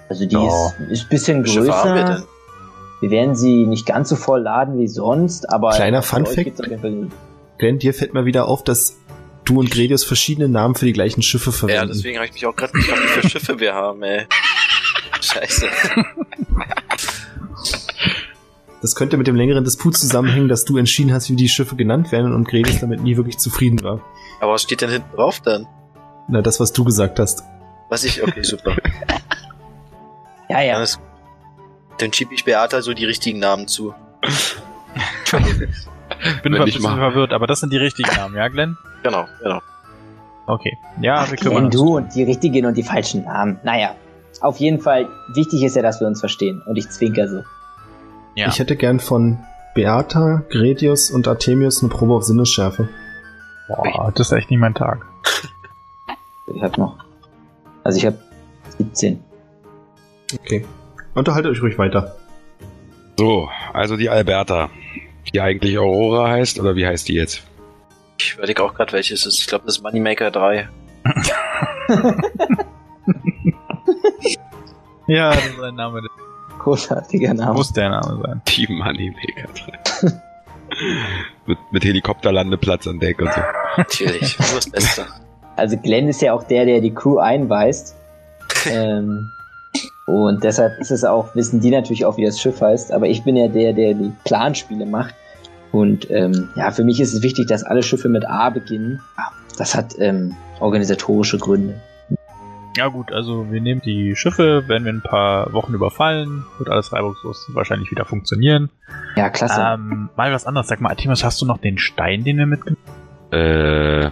Also die Ja. ist, ist ein bisschen wir größer. denn? Wir werden sie nicht ganz so voll laden wie sonst, aber Kleiner für Fun euch Fact. geht's auf jeden Fall nicht. Glenn, dir fällt mal wieder auf, dass du und Gredius verschiedene Namen für die gleichen Schiffe Ja, verwenden. deswegen habe ich mich auch gerade gefragt, wie viele Schiffe wir haben, ey. Scheiße. das könnte mit dem längeren Disput zusammenhängen, dass du entschieden hast, wie die Schiffe genannt werden und Gredius damit nie wirklich zufrieden war. Aber was steht denn hinten drauf dann? Na, das, was du gesagt hast. Was ich, okay, super. Ja, ja. Dann, ist, dann schieb ich Beata so die richtigen Namen zu. Ich bin ein bisschen mal- verwirrt, aber das sind die richtigen Namen, ja, Glenn? Genau, genau. Okay. Ja, Ach, wir kümmern Glenn, uns. du und die richtigen und die falschen Namen. Naja, auf jeden Fall, wichtig ist ja, dass wir uns verstehen. Und ich zwinker so. Ja. Ich hätte gern von Beata, Gretius und Artemius eine Probe auf Sinnesschärfe. Boah, das ist echt nicht mein Tag. Ich hab noch. Also ich hab 17. Okay. Unterhaltet euch ruhig weiter. So, also die Alberta, die eigentlich Aurora heißt, oder wie heißt die jetzt? Ich überlege auch gerade, welches es ist. Ich glaube, das ist Moneymaker 3. Ja, das ist ein Name. Großartiger Name. muss der Name sein. Die Moneymaker 3. mit, mit Helikopterlandeplatz an Deck und so. Natürlich. Nur das Beste. Also Glenn ist ja auch der, der die Crew einweist. ähm, und deshalb ist es auch, wissen die natürlich auch, wie das Schiff heißt. Aber ich bin ja der, der die Planspiele macht. Und ähm, ja, für mich ist es wichtig, dass alle Schiffe mit A beginnen. Ja, das hat ähm, organisatorische Gründe. Ja gut, also wir nehmen die Schiffe, werden wir in ein paar Wochen überfallen, wird alles reibungslos wahrscheinlich wieder funktionieren. Ja, klasse. Ähm, mal was anderes. Sag mal, Artemis, hast du noch den Stein, den wir mitgenommen Äh,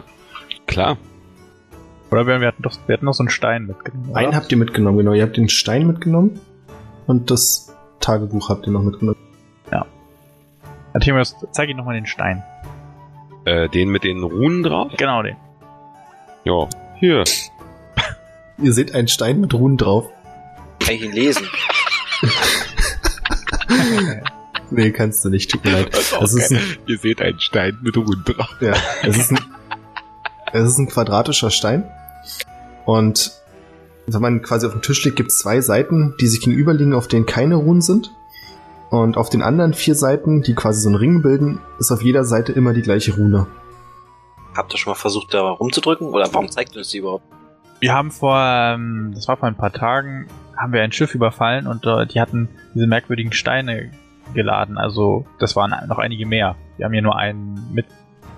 klar. Oder wir, wir, hatten doch, wir hatten noch so einen Stein mitgenommen. oder? Einen habt ihr mitgenommen, genau. Ihr habt den Stein mitgenommen und das Tagebuch habt ihr noch mitgenommen. Artemis, zeig ihm nochmal den Stein. Äh, den mit den Runen drauf? Genau den. Ja. Hier. Ihr seht einen Stein mit Runen drauf. Kann ich ihn lesen? Nee, kannst du nicht, tut mir leid. Das ist ein, Ihr seht einen Stein mit Runen drauf. ja, es ist ein, es ist ein quadratischer Stein. Und wenn man quasi auf dem Tisch liegt, gibt es zwei Seiten, die sich gegenüberliegen, auf denen keine Runen sind. Und auf den anderen vier Seiten, die quasi so einen Ring bilden, ist auf jeder Seite immer die gleiche Rune. Habt ihr schon mal versucht, da rumzudrücken? Oder warum zeigt ihr uns die überhaupt? Wir haben vor, ähm, das war vor ein paar Tagen, haben wir ein Schiff überfallen und äh, die hatten diese merkwürdigen Steine geladen. Also das waren noch einige mehr. Wir haben hier nur einen mit.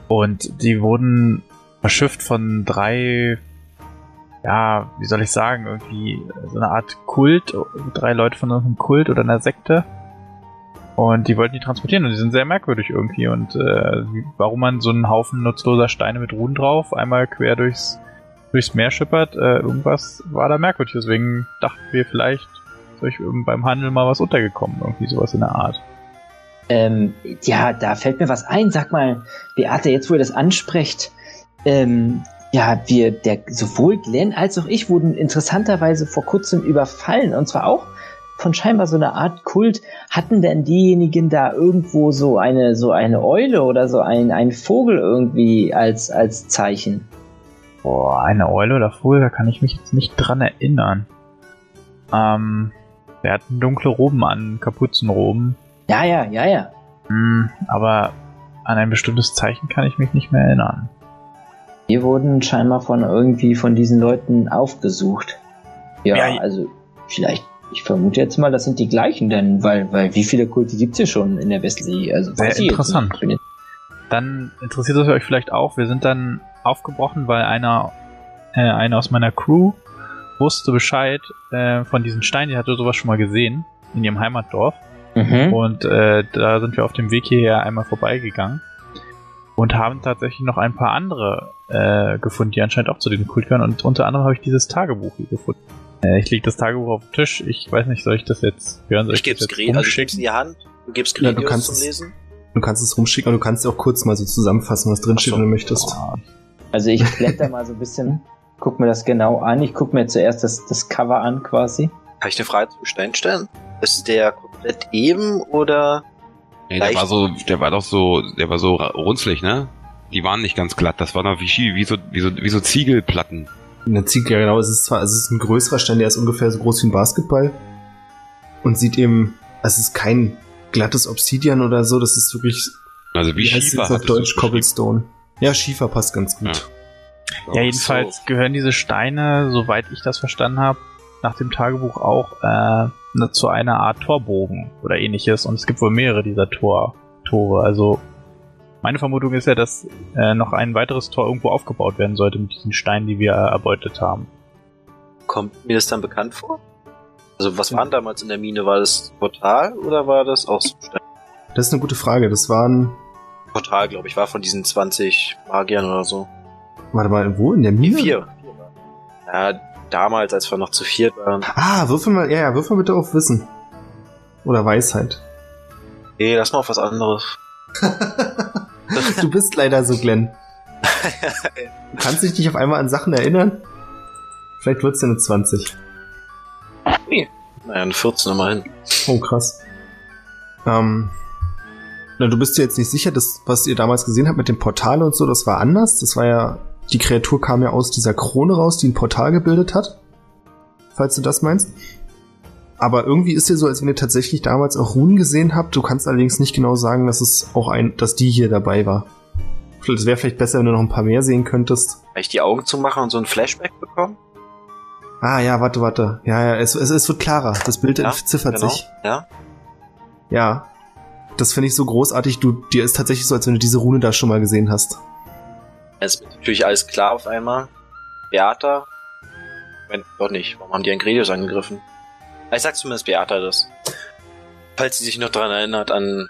Und die wurden verschifft von drei, ja, wie soll ich sagen, irgendwie so eine Art Kult, drei Leute von einem Kult oder einer Sekte. Und die wollten die transportieren und die sind sehr merkwürdig irgendwie. Und äh, warum man so einen Haufen nutzloser Steine mit Ruhen drauf einmal quer durchs durchs Meer schippert, äh, irgendwas war da merkwürdig. Deswegen dachten wir vielleicht, ist euch beim Handel mal was untergekommen, irgendwie sowas in der Art. Ähm, ja, da fällt mir was ein. Sag mal, Beate, jetzt wo ihr das ansprecht, ähm, ja, wir, der, sowohl Glenn als auch ich wurden interessanterweise vor kurzem überfallen. Und zwar auch von scheinbar so einer Art Kult. Hatten denn diejenigen da irgendwo so eine, so eine Eule oder so ein, ein Vogel irgendwie als, als Zeichen? Boah, eine Eule oder Vogel, da kann ich mich jetzt nicht dran erinnern. Ähm, wir hatten dunkle Roben an, Kapuzenroben. Ja, ja, ja, ja. Hm, aber an ein bestimmtes Zeichen kann ich mich nicht mehr erinnern. Wir wurden scheinbar von irgendwie von diesen Leuten aufgesucht. Ja, Ja, also vielleicht, ich vermute jetzt mal, das sind die gleichen, denn weil, weil wie viele Kulte gibt's hier schon in der Westsee? Also Sehr interessant. jetzt- Dann interessiert es euch vielleicht auch, wir sind dann aufgebrochen, weil einer, äh, einer aus meiner Crew wusste Bescheid äh, von diesen Steinen, die hatte sowas schon mal gesehen in ihrem Heimatdorf. Mhm. Und äh, da sind wir auf dem Weg hierher einmal vorbeigegangen und haben tatsächlich noch ein paar andere äh, gefunden, die anscheinend auch zu den Kult gehören. Und unter anderem habe ich dieses Tagebuch hier gefunden. Äh, ich lege das Tagebuch auf den Tisch. Ich weiß nicht, soll ich das jetzt hören? Soll Ich das geb's jetzt Gret, also ich in rumschicken? die Hand. Du gibst Ja, du kannst zum es- Lesen. Du kannst es rumschicken, aber du kannst auch kurz mal so zusammenfassen, was drin steht, Ach so. wenn du möchtest. Ah, Also ich blätter mal so ein bisschen, guck mir das genau an. Ich guck mir zuerst das, das Cover an quasi. Kann ich eine Frage zum Stein stellen? Ist der komplett eben oder Nee, der war so, der war doch so, der war so runzlig, ne? Die waren nicht ganz glatt, das war noch wie, wie so, wie so, wie so Ziegelplatten. Eine Ziege, ja genau, es ist zwar, es ist ein größerer Stein, der ist ungefähr so groß wie ein Basketball und sieht eben, es ist kein glattes Obsidian oder so, das ist wirklich, Also wie, wie heißt Schiefer es auf Deutsch. Cobblestone. Ja, Schiefer passt ganz gut. Ja, jedenfalls gehören diese Steine, soweit ich das verstanden habe, nach dem Tagebuch auch äh, zu einer Art Torbogen oder ähnliches. Und es gibt wohl mehrere dieser Tor Tore. Also meine Vermutung ist ja, dass äh, noch ein weiteres Tor irgendwo aufgebaut werden sollte mit diesen Steinen, die wir äh, erbeutet haben. kommt mir das dann bekannt vor? Also was waren damals in der Mine? War das Portal oder war das auch so ein Stein? Das ist eine gute Frage. Das waren, Portal, glaube ich, war von diesen 20 Magiern oder so. Warte mal, wo? In der Mine? Vier. Ja, damals, als wir noch zu viert waren. Ah, würfel mal, ja, ja, würfel bitte auf Wissen. Oder Weisheit. Nee, lass mal auf was anderes. Du bist leider so, Glenn. Du kannst dich nicht auf einmal an Sachen erinnern? Vielleicht wird's ja eine 20. Naja, eine 14 immerhin. Oh, krass. Ähm, na, du bist dir jetzt nicht sicher, dass, was ihr damals gesehen habt mit dem Portal und so, das war anders. Das war ja, die Kreatur kam ja aus dieser Krone raus, die ein Portal gebildet hat. Falls du das meinst. Aber irgendwie ist dir so, als wenn ihr tatsächlich damals auch Runen gesehen habt. Du kannst allerdings nicht genau sagen, dass es auch ein, dass die hier dabei war. Es wäre vielleicht besser, wenn du noch ein paar mehr sehen könntest. Kann ich die Augen zumachen und so ein Flashback bekommen? Ah, ja, warte, warte. Ja, ja, es, es, es wird klarer. Das Bild Ja, entziffert genau. sich. Ja? Ja. Das finde ich so großartig. Du, dir ist tatsächlich so, als wenn du diese Rune da schon mal gesehen hast. Es ist natürlich alles klar auf einmal. Beata? Moment, doch nicht. Warum haben die einen Gredius angegriffen? Ich sag zumindest Beata das. Falls sie sich noch daran erinnert, an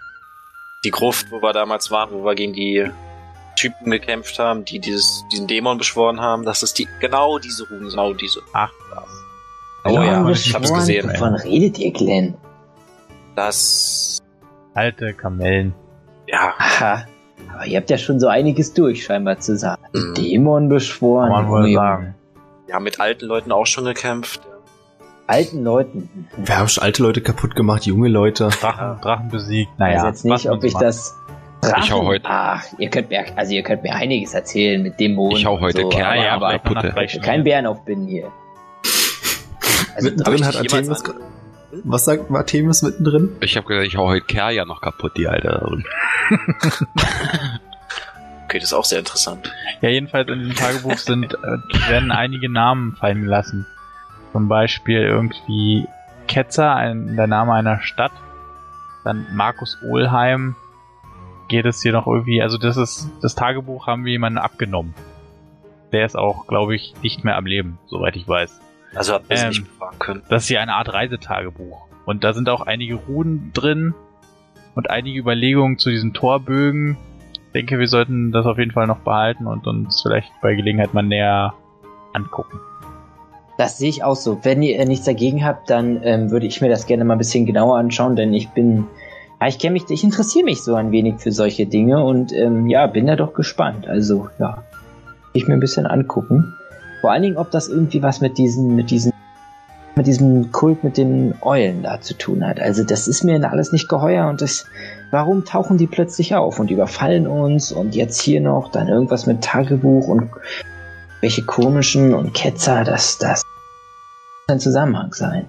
die Gruft, wo wir damals waren, wo wir gegen die Typen gekämpft haben, die dieses, diesen Dämon beschworen haben, dass es die, genau diese Runen, genau diese. Ach, das. Oh ja, Dämon ich hab's gesehen. Wovon redet ihr, Glenn? Das, Alte Kamellen. ja, Aha. Aber ihr habt ja schon so einiges durch, scheinbar zu sagen. Mhm. Dämon beschworen. Kann man wohl sagen. wir haben mit alten Leuten auch schon gekämpft. Alten Leuten. Wir haben schon alte Leute kaputt gemacht, junge Leute. Drachen, Drachen besiegt. Ich Naja. weiß jetzt nicht, ob ich macht. das. Ich hau heute- Ach, ihr könnt mir, also ihr könnt mir einiges erzählen mit Dämonen. Ich hau heute so, Kerl, aber, ja, aber kaputt. Kein Bären aufbinden hier. Also, Mittendrin hat Hab ich Artemis. Was sagt Artemis mittendrin? Ich habe gesagt, ich hau heute Kerl ja noch kaputt, die Alte. Okay, das ist auch sehr interessant. Ja, jedenfalls in diesem Tagebuch sind, äh, werden einige Namen fallen gelassen. Zum Beispiel irgendwie Ketzer, ein, der Name einer Stadt. Dann Markus Ohlheim. Geht es hier noch irgendwie, also das ist, das Tagebuch haben wir jemanden abgenommen. Der ist auch, glaube ich, nicht mehr am Leben, soweit ich weiß. Also hat man sie Ähm. nicht befragen können. Das ist hier eine Art Reisetagebuch. Und da sind auch einige Runen drin und einige Überlegungen zu diesen Torbögen. Ich denke, wir sollten das auf jeden Fall noch behalten und uns vielleicht bei Gelegenheit mal näher angucken. Das sehe ich auch so. Wenn ihr nichts dagegen habt, dann ähm, würde ich mir das gerne mal ein bisschen genauer anschauen, denn ich bin, ja, ich kenne mich, ich interessiere mich so ein wenig für solche Dinge und ähm, ja, bin da doch gespannt. Also ja, ich mir ein bisschen angucken. Vor allen Dingen, ob das irgendwie was mit diesen, mit diesen, mit diesem Kult mit den Eulen da zu tun hat. Also das ist mir alles nicht geheuer und das, warum tauchen die plötzlich auf und überfallen uns und jetzt hier noch dann irgendwas mit Tagebuch und welche komischen und Ketzer, das, das ein Zusammenhang sein.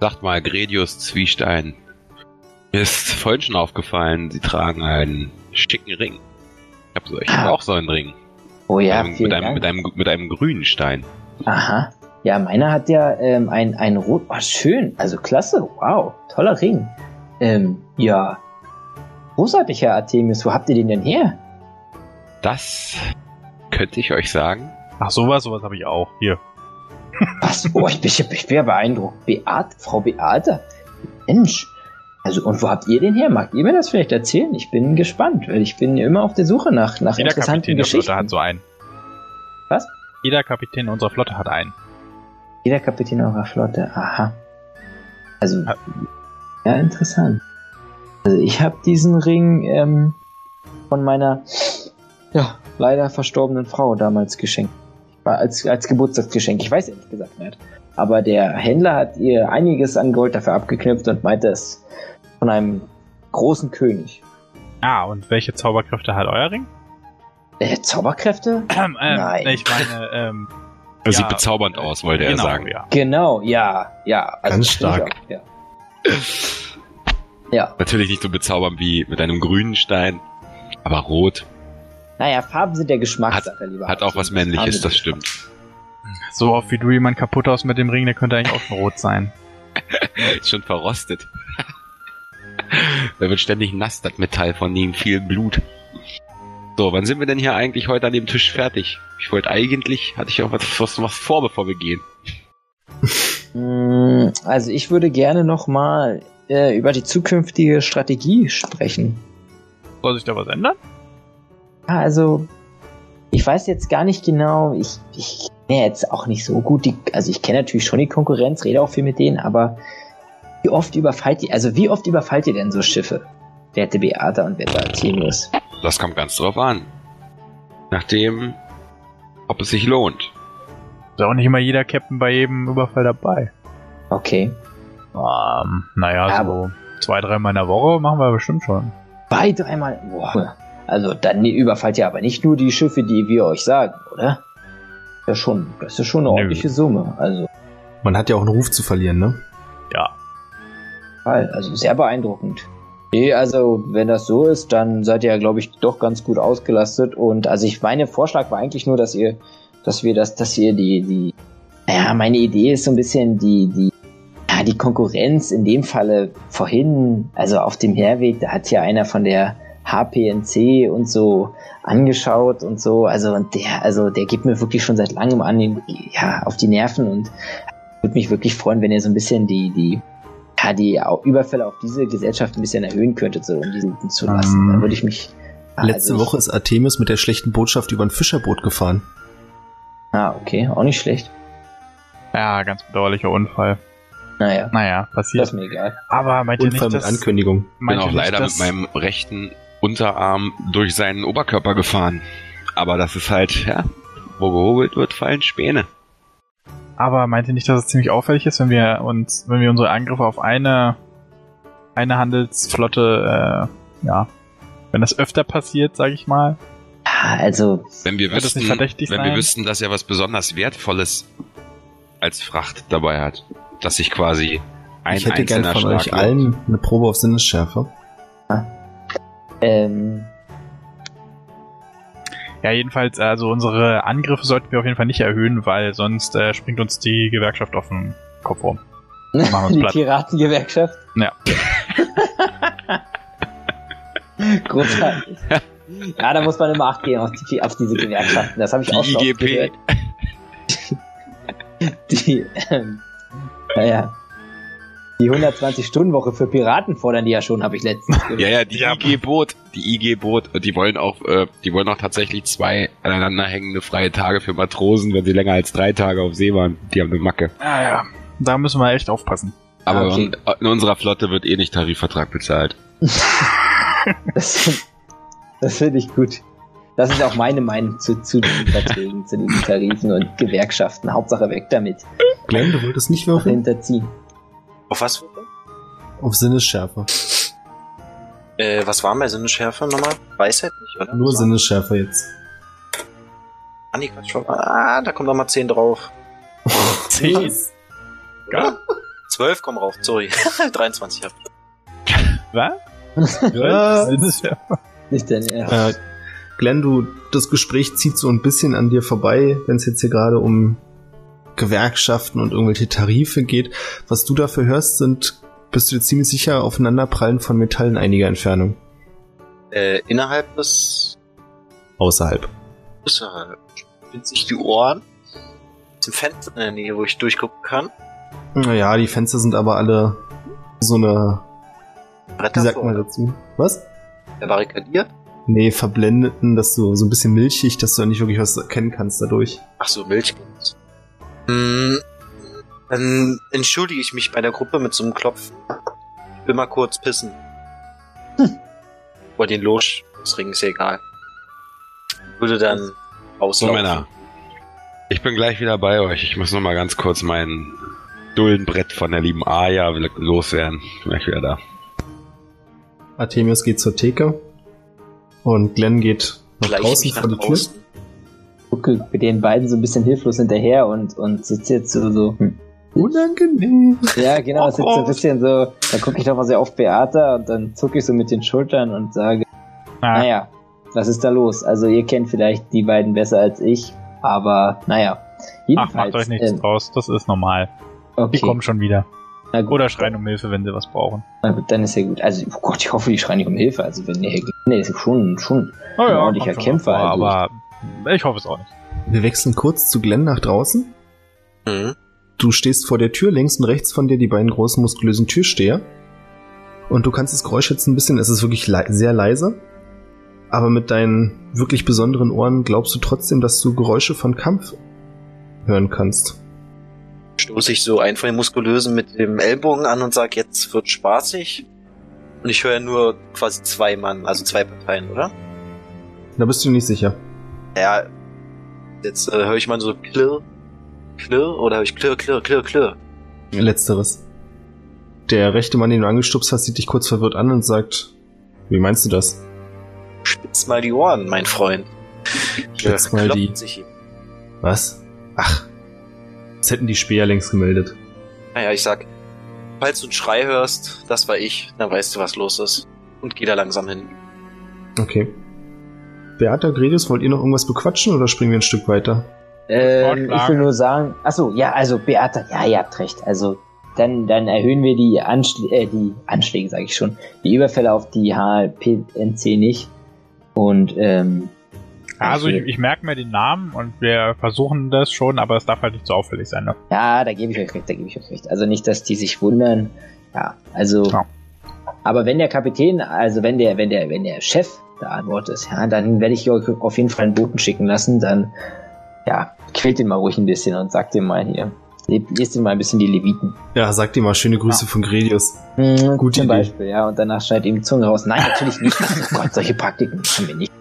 Sagt mal, Gredius Zwiestein. Mir ist vorhin schon aufgefallen, Sie tragen einen schicken Ring. Ich habe so, ich hab Ah. auch so einen Ring. Oh ja, mit, einem, mit, einem, mit, einem, mit einem grünen Stein. Aha. Ja, meiner hat ja ähm, ein, ein Rot. Oh, schön. Also klasse. Wow. Toller Ring. Ähm, ja. Großartig, Herr Artemis. Wo habt ihr den denn her? Das könnte ich euch sagen. Ach, sowas, sowas habe ich auch. Hier. Was? Oh, ich bin, ich bin ja beeindruckt. Beate, Frau Beate. Mensch. Also, und wo habt ihr den her? Mag ihr mir das vielleicht erzählen? Ich bin gespannt, weil ich bin immer auf der Suche nach, nach Jeder interessanten Kapitän der Flotte Geschichten. hat so einen. Was? Jeder Kapitän unserer Flotte hat einen. Jeder Kapitän eurer Flotte. Aha. Also, Ja. ja, interessant. Also ich habe diesen Ring ähm, von meiner ja, leider verstorbenen Frau damals geschenkt. Als, als Geburtstagsgeschenk. Ich weiß ehrlich gesagt nicht. Aber der Händler hat ihr einiges an Gold dafür abgeknüpft und meinte es von einem großen König. Ah, und welche Zauberkräfte hat euer Ring? Äh, Zauberkräfte? Ähm, ähm, Nein. Ich meine, ähm, Das Ja. sieht bezaubernd aus, wollte er genau, sagen. ja. Genau, ja, ja. Also Ganz stark. auch, Ja. ja. Natürlich nicht so bezaubernd wie mit einem grünen Stein, aber rot. Naja, Farben sind der Geschmackssache, lieber. Hat auch was Männliches, das stimmt. So oft wie du jemand kaputt hast mit dem Ring, der könnte eigentlich auch schon rot sein. Ist schon verrostet. da wird ständig nass, das Metall von dem viel Blut. So, wann sind wir denn hier eigentlich heute an dem Tisch fertig? Ich wollte eigentlich, hatte ich auch was, was, was vor, bevor wir gehen. Mm, Also ich würde gerne nochmal äh, über die zukünftige Strategie sprechen. Soll sich da was ändern? Ja, also ich weiß jetzt gar nicht genau, ich, ich kenne jetzt auch nicht so gut die, also ich kenne natürlich schon die Konkurrenz, rede auch viel mit denen, aber wie oft überfallt ihr, also wie oft überfallt ihr denn so Schiffe? Werte Beata und werte Artemius. Das kommt ganz drauf an. Nachdem, ob es sich lohnt. Ist auch nicht immer jeder Captain bei jedem Überfall dabei. Okay. Ähm, naja, Ja, so zwei, dreimal in der Woche machen wir bestimmt schon. Zwei, dreimal, boah. Also dann überfallt ihr aber nicht nur die Schiffe, die wir euch sagen, oder? Ja schon, das ist schon eine Nö. ordentliche Summe. Also, Man hat ja auch einen Ruf zu verlieren, ne? Ja. also sehr beeindruckend. Nee, also wenn das so ist, dann seid ihr ja, glaube ich, doch ganz gut ausgelastet. Und also ich, meine Vorschlag war eigentlich nur, dass ihr, dass wir das, dass ihr die, die, ja, meine Idee ist so ein bisschen die, die, ja, die Konkurrenz in dem Falle vorhin, also auf dem Herweg, da hat ja einer von der HPNC und so angeschaut und so, also und der, also der gibt mir wirklich schon seit langem an, ja, auf die Nerven und würde mich wirklich freuen, wenn ihr so ein bisschen die, die, ja, die Überfälle auf diese Gesellschaft ein bisschen erhöhen könntet, so um die zu lassen. Ähm, da würde ich mich. ja, Letzte also Woche ist Artemis mit der schlechten Botschaft über ein Fischerboot gefahren. Ich, ah, okay, auch nicht schlecht. Ja, ganz bedauerlicher Unfall. Naja, Naja, das passiert. ist mir egal. Aber meint ihr Unfall nicht, mit dass, Ankündigung. Bin auch leider dass, mit meinem rechten Unterarm durch seinen Oberkörper gefahren. Aber das ist halt, ja, wo gehobelt wird, fallen Späne. Aber meint ihr nicht, dass es ziemlich auffällig ist, wenn wir uns, wenn wir unsere Angriffe auf eine, eine Handelsflotte, äh, ja, wenn das öfter passiert, sage ich mal, also, Wenn wir wüssten, nicht verdächtig wenn sein? wir wüssten, dass er was besonders Wertvolles als Fracht dabei hat, dass sich quasi ein ich hätte gern einzelner von Schlag euch allen eine Probe auf Sinnesschärfe. Ähm, ja, jedenfalls, also unsere Angriffe sollten wir auf jeden Fall nicht erhöhen, weil sonst äh, springt uns die Gewerkschaft auf den Kopf rum. machen wir uns die. Piratengewerkschaft. Ja. Großartig. Ja, da muss man immer acht geben auf, die, auf diese Gewerkschaften. Das habe ich Die auch schon oft IGP. gehört. Die, ähm, naja. Die 120-Stunden-Woche für Piraten fordern die ja schon, habe ich letztens gehört. Ja, ja, die Ja. IG Boot, die IG Boot, und die wollen auch, äh, die wollen auch tatsächlich zwei aneinanderhängende freie Tage für Matrosen, wenn sie länger als drei Tage auf See waren. Die haben eine Macke. Ja, ja. Da müssen wir echt aufpassen. Aber okay. in, in unserer Flotte wird eh nicht Tarifvertrag bezahlt. Das, das finde ich gut. Das ist auch meine Meinung zu, zu diesen Verträgen, zu diesen Tarifen und Gewerkschaften. Hauptsache weg damit. Glenn, du wolltest nicht würfeln? Hinterziehen. Auf was? Auf Sinnesschärfe. Äh, was war meine Sinneschärfe nochmal? Weisheit nicht, oder? Nur Sinnesschärfe jetzt. Ah, nee, Quatsch, schon. Ah, da kommt noch mal 10 drauf. Zehn. Oder? 12 kommen rauf, sorry. 23 hab ich. Was? Ja. Sinnesschärfe. Nicht dein Ernst. Äh, Glenn, du, das Gespräch zieht so ein bisschen an dir vorbei, wenn es jetzt hier gerade um Gewerkschaften und irgendwelche Tarife geht. Was du dafür hörst, sind, bist du dir ziemlich sicher, aufeinanderprallen von Metall in einiger Entfernung. Äh, innerhalb des... Außerhalb. Außerhalb. Sind sich die Ohren? Zum Fenster in der Nähe, wo ich durchgucken kann. Naja, die Fenster sind aber alle so eine, wie Bretter sagt vor, man dazu? Was? Der barrikadiert? Nee, verblendeten, dass du so ein bisschen milchig, dass du nicht wirklich was erkennen kannst dadurch. Ach so, Milchglas. Hm, dann entschuldige ich mich bei der Gruppe mit so einem Klopfen. Ich will mal kurz pissen. Oder den Losring, ist ja egal. Würde dann So, auslaufen. Männer. Ich bin gleich wieder bei euch. Ich muss noch mal ganz kurz mein Dullenbrett von der lieben Aya loswerden. Bin gleich wieder da. Artemius geht zur Theke und Glenn geht nach Schleich draußen vor die Tür. draußen. Gucke den beiden so ein bisschen hilflos hinterher und, und sitze jetzt so, so hm. Unangenehm. ja genau, sitze so ein bisschen so, dann gucke ich doch mal so auf Beata und dann zucke ich so mit den Schultern und sage, Ah, naja, was ist da los? Also ihr kennt vielleicht die beiden besser als ich, aber naja. Ach, macht euch nichts ähm, draus, das ist normal. Die okay. kommen schon wieder. Na gut, Oder schreien um Hilfe, wenn sie was brauchen. na gut, dann ist ja gut. Also, oh Gott, ich hoffe, die schreien nicht um Hilfe. Also, wenn der Herr Glinde ist schon, schon Oh Ein ordentlicher Kämpfer, vor, also. aber ich hoffe es auch nicht. Wir wechseln kurz zu Glenn nach draußen. Mhm. Du stehst vor der Tür, links und rechts von dir die beiden großen muskulösen Türsteher. Und du kannst das Geräusch jetzt ein bisschen, es ist wirklich lei sehr leise. Aber mit deinen wirklich besonderen Ohren glaubst du trotzdem, dass du Geräusche von Kampf hören kannst. Stoße ich so einen von den Muskulösen mit dem Ellbogen an und sag, jetzt wird spaßig. Und ich höre nur quasi zwei Mann, also zwei Parteien, oder? Da bist du nicht sicher. Ja, jetzt äh, höre ich mal so klirr, klirr, oder höre ich klirr, klirr, klirr, klirr. Letzteres. Der rechte Mann, den du angestupst hast, sieht dich kurz verwirrt an und sagt, wie meinst du das? Spitz mal die Ohren, mein Freund. Spitz mal die-. Was? Ach. Das hätten die Späher längst gemeldet. Naja, ich sag, falls du einen Schrei hörst, das war ich, dann weißt du, was los ist. Und geh da langsam hin. Okay. Beata, Gredius, wollt ihr noch irgendwas bequatschen oder springen wir ein Stück weiter? Vorschlag. ich will nur sagen, ach so, ja, also Beata, ja, ihr habt recht. Also dann, dann erhöhen wir die, Anschl äh, die Anschläge, sage ich schon, die Überfälle auf die HLPNC nicht. Und ähm, Also ich, ich merke mir den Namen und wir versuchen das schon, aber es darf halt nicht so auffällig sein. Ne? ja, da gebe ich euch recht, da gebe ich euch recht. Also nicht, dass die sich wundern. Ja, also. Ja. Aber wenn der Kapitän, also wenn der, wenn der, wenn der Chef da an Bord ist, ja, dann werde ich euch auf jeden Fall einen Boten schicken lassen. Dann, ja, quält ihn mal ruhig ein bisschen und sagt ihm mal hier, le- lest ihm mal ein bisschen die Leviten. Ja, sag dir mal schöne Grüße von Gredius. Mhm, Gute zum Idee. Beispiel, ja, und danach schneidet ihm die Zunge raus. Nein, natürlich nicht. Oh Gott, solche Praktiken haben wir nicht.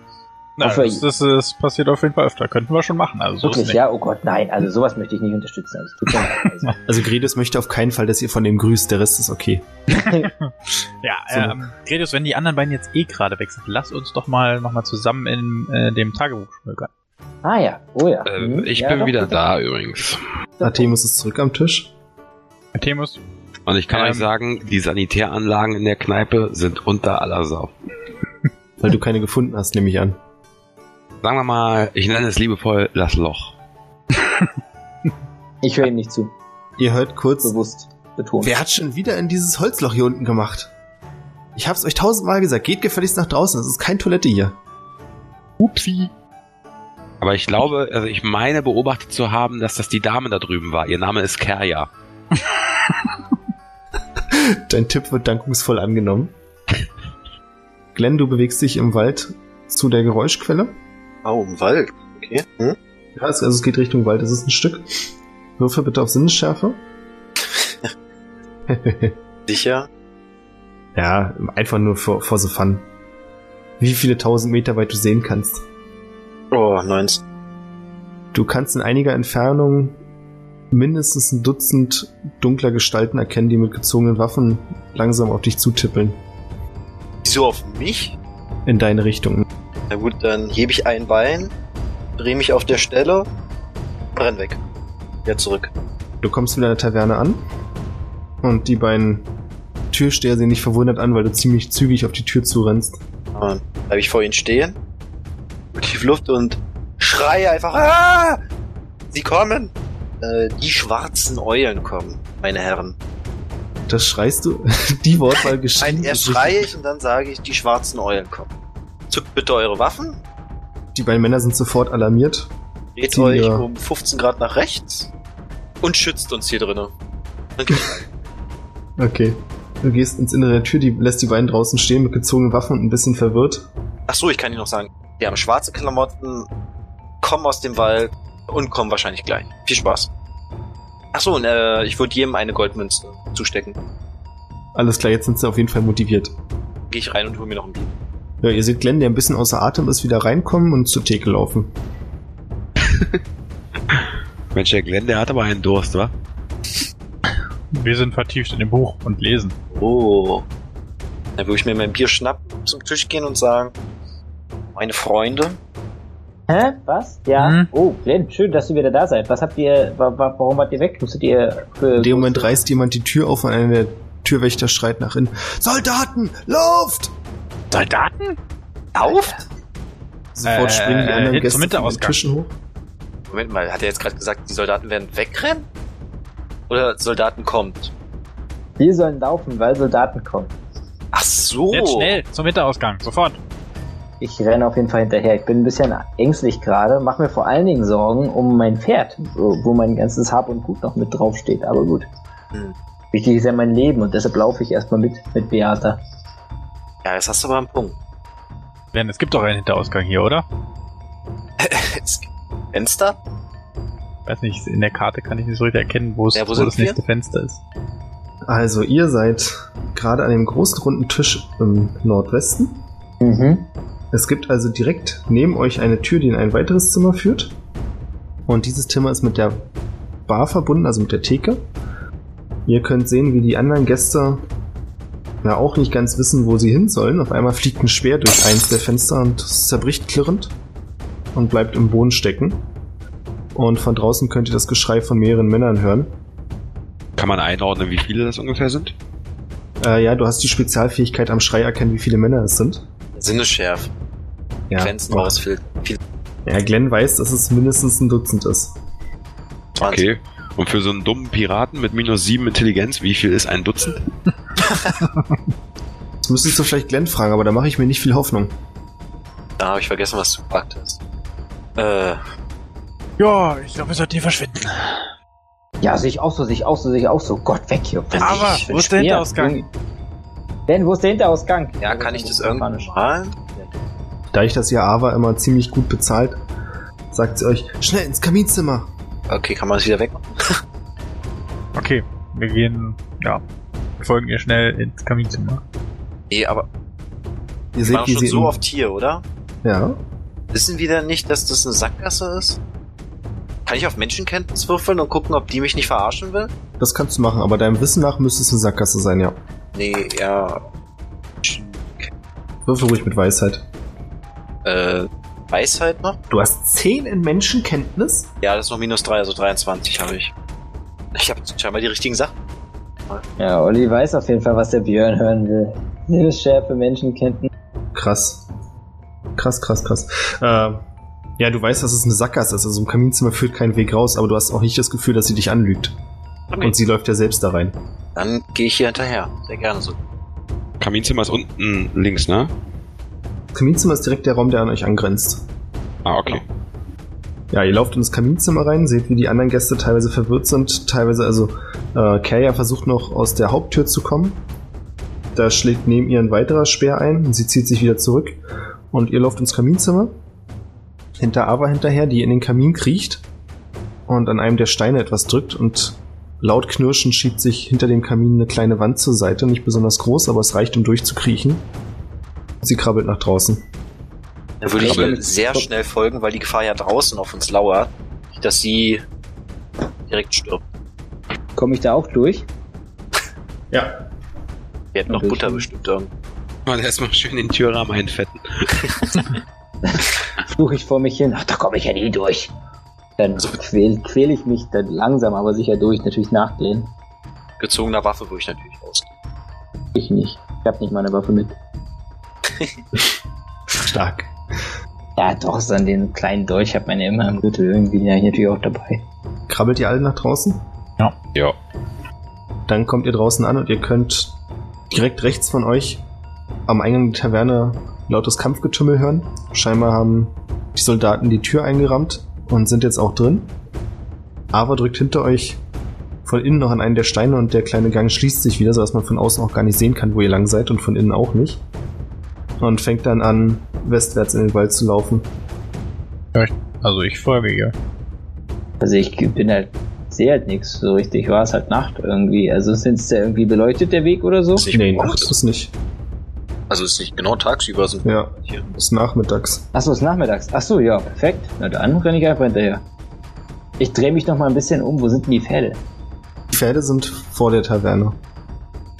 Hoffe- das, das, das passiert auf jeden Fall öfter. Könnten wir schon machen. Also Wirklich, ja, oh Gott, nein, also sowas möchte ich nicht unterstützen. Also, tut also, Also Gredius möchte auf keinen Fall, dass ihr von dem grüßt, der Rest ist okay. Ja, So. ähm, Gredius, wenn die anderen beiden jetzt eh gerade weg sind, lass uns doch mal nochmal zusammen in äh, dem Tagebuch schmökern. ah ja, oh ja. Äh, Mhm, ich ja, bin doch, wieder da übrigens. Artemus ist zurück am Tisch. Themus, Und ich kann Ähm. euch sagen, die Sanitäranlagen in der Kneipe sind unter aller Sau. Weil du keine gefunden hast, nehme ich an. Sagen wir mal, ich nenne es liebevoll das Loch. Ich höre ihm nicht zu, Ihr hört kurz, bewusst betont. wer hat schon wieder in dieses Holzloch hier unten gemacht? Ich hab's euch tausendmal gesagt, geht gefälligst nach draußen, es ist keine Toilette hier. Upsi. Aber ich glaube, also ich meine beobachtet zu haben, dass das die Dame da drüben war. Ihr Name ist Kerja. Dein Tipp wird dankungsvoll angenommen. Glenn, du bewegst dich im Wald zu der Geräuschquelle. Oh, im Wald. Okay. Hm? Ja, es, also es geht Richtung Wald, es ist ein Stück. Würfe bitte auf Sinnesschärfe. Sicher. ja, einfach nur for, for the fun. Wie viele tausend Meter weit du sehen kannst. Oh, 19. Du kannst in einiger Entfernung mindestens ein Dutzend dunkler Gestalten erkennen, die mit gezogenen Waffen langsam auf dich zutippeln. Wieso auf mich? In deine Richtung. Na gut, dann hebe ich ein Bein, drehe mich auf der Stelle, renn weg. Wieder zurück. Du kommst in der Taverne an und die beiden Türsteher sehen dich verwundert an, weil du ziemlich zügig auf die Tür zurennst. Und bleibe ich vor ihnen stehen, tief Luft und schreie einfach, ah! Sie kommen! Äh, die schwarzen Eulen kommen, meine Herren. Das schreist du? Die Wortwahl geschrien. Nein, erst schreie ich und dann sage ich, die schwarzen Eulen kommen. Zückt bitte eure Waffen. Die beiden Männer sind sofort alarmiert. dreht Sie, euch ja. um 15 Grad nach rechts und schützt uns hier drinnen. Geht Okay. Du gehst ins Innere der Tür, die lässt die beiden draußen stehen mit gezogenen Waffen und ein bisschen verwirrt. Ach so, ich kann Ihnen noch sagen, die haben schwarze Klamotten, kommen aus dem Wald und kommen wahrscheinlich gleich. Viel Spaß. Ach so, und äh, ich würde jedem eine Goldmünze zustecken. Alles klar, jetzt sind sie auf jeden Fall motiviert. Gehe ich rein und hole mir noch ein Bier. Ja, ihr seht Glenn, der ein bisschen außer Atem ist, wieder reinkommen und zur Theke laufen. Mensch, der Glenn, der hat aber einen Durst, wa? Wir sind vertieft in dem Buch und lesen. Oh. Dann würde ich mir mein Bier schnappen, zum Tisch gehen und sagen, meine Freunde, Hä? Was? Ja. Mhm. Oh, Glenn, schön, dass ihr wieder da seid. Was habt ihr, wa wa warum wart ihr weg? Musstet ihr für... In dem Moment reißt jemand die Tür auf und einer der Türwächter schreit nach innen. Soldaten! Luft! Soldaten? lauft? Sofort Äh, springen die anderen zum Gäste von den. Tischen hoch. Moment mal, hat er jetzt gerade gesagt, die Soldaten werden wegrennen? Oder Soldaten kommt? Wir sollen laufen, weil Soldaten kommen. Ach so. Jetzt schnell zum Hinterausgang, sofort. Ich renne auf jeden Fall hinterher. Ich bin ein bisschen ängstlich gerade. Mach mir vor allen Dingen Sorgen um mein Pferd, wo wo mein ganzes Hab und Gut noch mit draufsteht. Aber gut. Hm. Wichtig ist ja mein Leben und deshalb laufe ich erstmal mit, mit Beata. Ja, jetzt hast du aber einen Punkt. Glenn, es gibt doch einen Hinterausgang hier, oder? Es gibt Fenster? Weiß nicht, in der Karte kann ich nicht so richtig erkennen, wo, es, Ja, wo das wir? nächste Fenster ist. Also ihr seid gerade an dem großen runden Tisch im Nordwesten. Mhm. Es gibt also direkt neben euch eine Tür, die in ein weiteres Zimmer führt. Und dieses Zimmer ist mit der Bar verbunden, also mit der Theke. Ihr könnt sehen, wie die anderen Gäste ja auch nicht ganz wissen, wo sie hin sollen. Auf einmal fliegt ein Speer durch eins der Fenster und es zerbricht klirrend und bleibt im Boden stecken. Und von draußen könnt ihr das Geschrei von mehreren Männern hören. Kann man einordnen, wie viele das ungefähr sind? Äh, ja, du hast die Spezialfähigkeit am Schrei erkennen, wie viele Männer es sind. Sinnesschärf. Ja, Grenzen rausfiltern. Viel ja Glenn weiß, dass es mindestens ein Dutzend ist. 20. Okay. Und für so einen dummen Piraten mit minus 7 Intelligenz, wie viel ist ein Dutzend? Das müsstest du vielleicht Glenn fragen, aber da mache ich mir nicht viel Hoffnung. Da habe ich vergessen, was du gefragt hast. Äh, Ja, ich glaube, wir sollten hier verschwinden. Ja, sehe ich auch so, sehe ich auch so, sehe ich auch so. Gott, weg hier. Wenn Aber, ich- wo ist der Hinterausgang? Ben, wo ist der Hinterausgang? ja, kann ich das irgendwann malen? Da ich das ja Ava immer ziemlich gut bezahlt, sagt sie euch, schnell ins Kaminzimmer. Okay, kann man das wieder wegmachen? Okay, wir gehen, ja, wir folgen ihr schnell ins Kaminzimmer. Nee, aber Ihr wir seht, waren wie schon sie so oft hier, oder? Ja, Wissen wir denn nicht, dass das eine Sackgasse ist? Kann ich auf Menschenkenntnis würfeln und gucken, ob die mich nicht verarschen will? das kannst du machen, aber deinem Wissen nach müsste es eine Sackgasse sein, ja. Nee, ja. Würfel ruhig mit Weisheit. Äh, Weisheit noch? Du hast 10 in Menschenkenntnis? Ja, das ist noch minus 3, also 23 habe ich. Ich habe scheinbar die richtigen Sachen. Ja, Olli weiß auf jeden Fall, was der Björn hören will. Sinnesschärfe, Menschenkenntnis. Krass. Krass, krass, krass. Äh, ja, du weißt, dass es eine Sackgasse ist. Also im Kaminzimmer führt kein Weg raus, aber du hast auch nicht das Gefühl, dass sie dich anlügt. Okay. Und sie läuft ja selbst da rein. Dann gehe ich hier hinterher. Sehr gerne so. Kaminzimmer ist unten links, ne? Das Kaminzimmer ist direkt der Raum, der an euch angrenzt. Ah, okay. Ja, ihr lauft ins Kaminzimmer rein, seht, wie die anderen Gäste teilweise verwirrt sind, teilweise also äh, Kaya versucht noch aus der Haupttür zu kommen. Da schlägt neben ihr ein weiterer Speer ein und sie zieht sich wieder zurück. Und ihr lauft ins Kaminzimmer. Hinter Ava hinterher, die in den Kamin kriecht und an einem der Steine etwas drückt und laut knirschend schiebt sich hinter dem Kamin eine kleine Wand zur Seite, nicht besonders groß, aber es reicht, um durchzukriechen. Sie krabbelt nach draußen. Da würde ich ihr sehr schnell folgen, weil die Gefahr ja draußen auf uns lauert, dass sie direkt stirbt. Komme ich da auch durch? Ja. Wir hätten noch. Butter bestimmt irgendwo. Und erstmal schön den Türrahmen einfetten. Fluche ich vor mich hin. Ach, da komme ich ja nie durch. Dann quäl, quäl ich mich dann langsam, aber sicher durch. Natürlich nachgehen. Gezogener Waffe würde ich natürlich raus. Ich nicht. Ich habe nicht meine Waffe mit. Stark. Ja, doch, so an den kleinen Dolch hat man ja immer im Gürtel irgendwie. Ja, hier natürlich auch dabei. Krabbelt ihr alle nach draußen? Ja. Dann kommt ihr draußen an und ihr könnt direkt rechts von euch am Eingang der Taverne lautes Kampfgetümmel hören. Scheinbar haben die Soldaten die Tür eingerammt und sind jetzt auch drin. Ava drückt hinter euch von innen noch an einen der Steine und der kleine Gang schließt sich wieder, sodass man von außen auch gar nicht sehen kann, wo ihr lang seid und von innen auch nicht. Und fängt dann an, westwärts in den Wald zu laufen. Also ich folge ihr. Also ich bin halt, sehe halt nichts so richtig. War es halt Nacht irgendwie. Also sind es da irgendwie beleuchtet der Weg oder so? Ist nicht nee. Nacht ist nicht. Also ist nicht genau tagsüber sind Ja, hier. ist nachmittags. Achso, ist nachmittags. Achso, ja, perfekt. Na dann renne ich einfach hinterher. Ich drehe mich noch mal ein bisschen um. Wo sind denn die Pferde? Die Pferde sind vor der Taverne.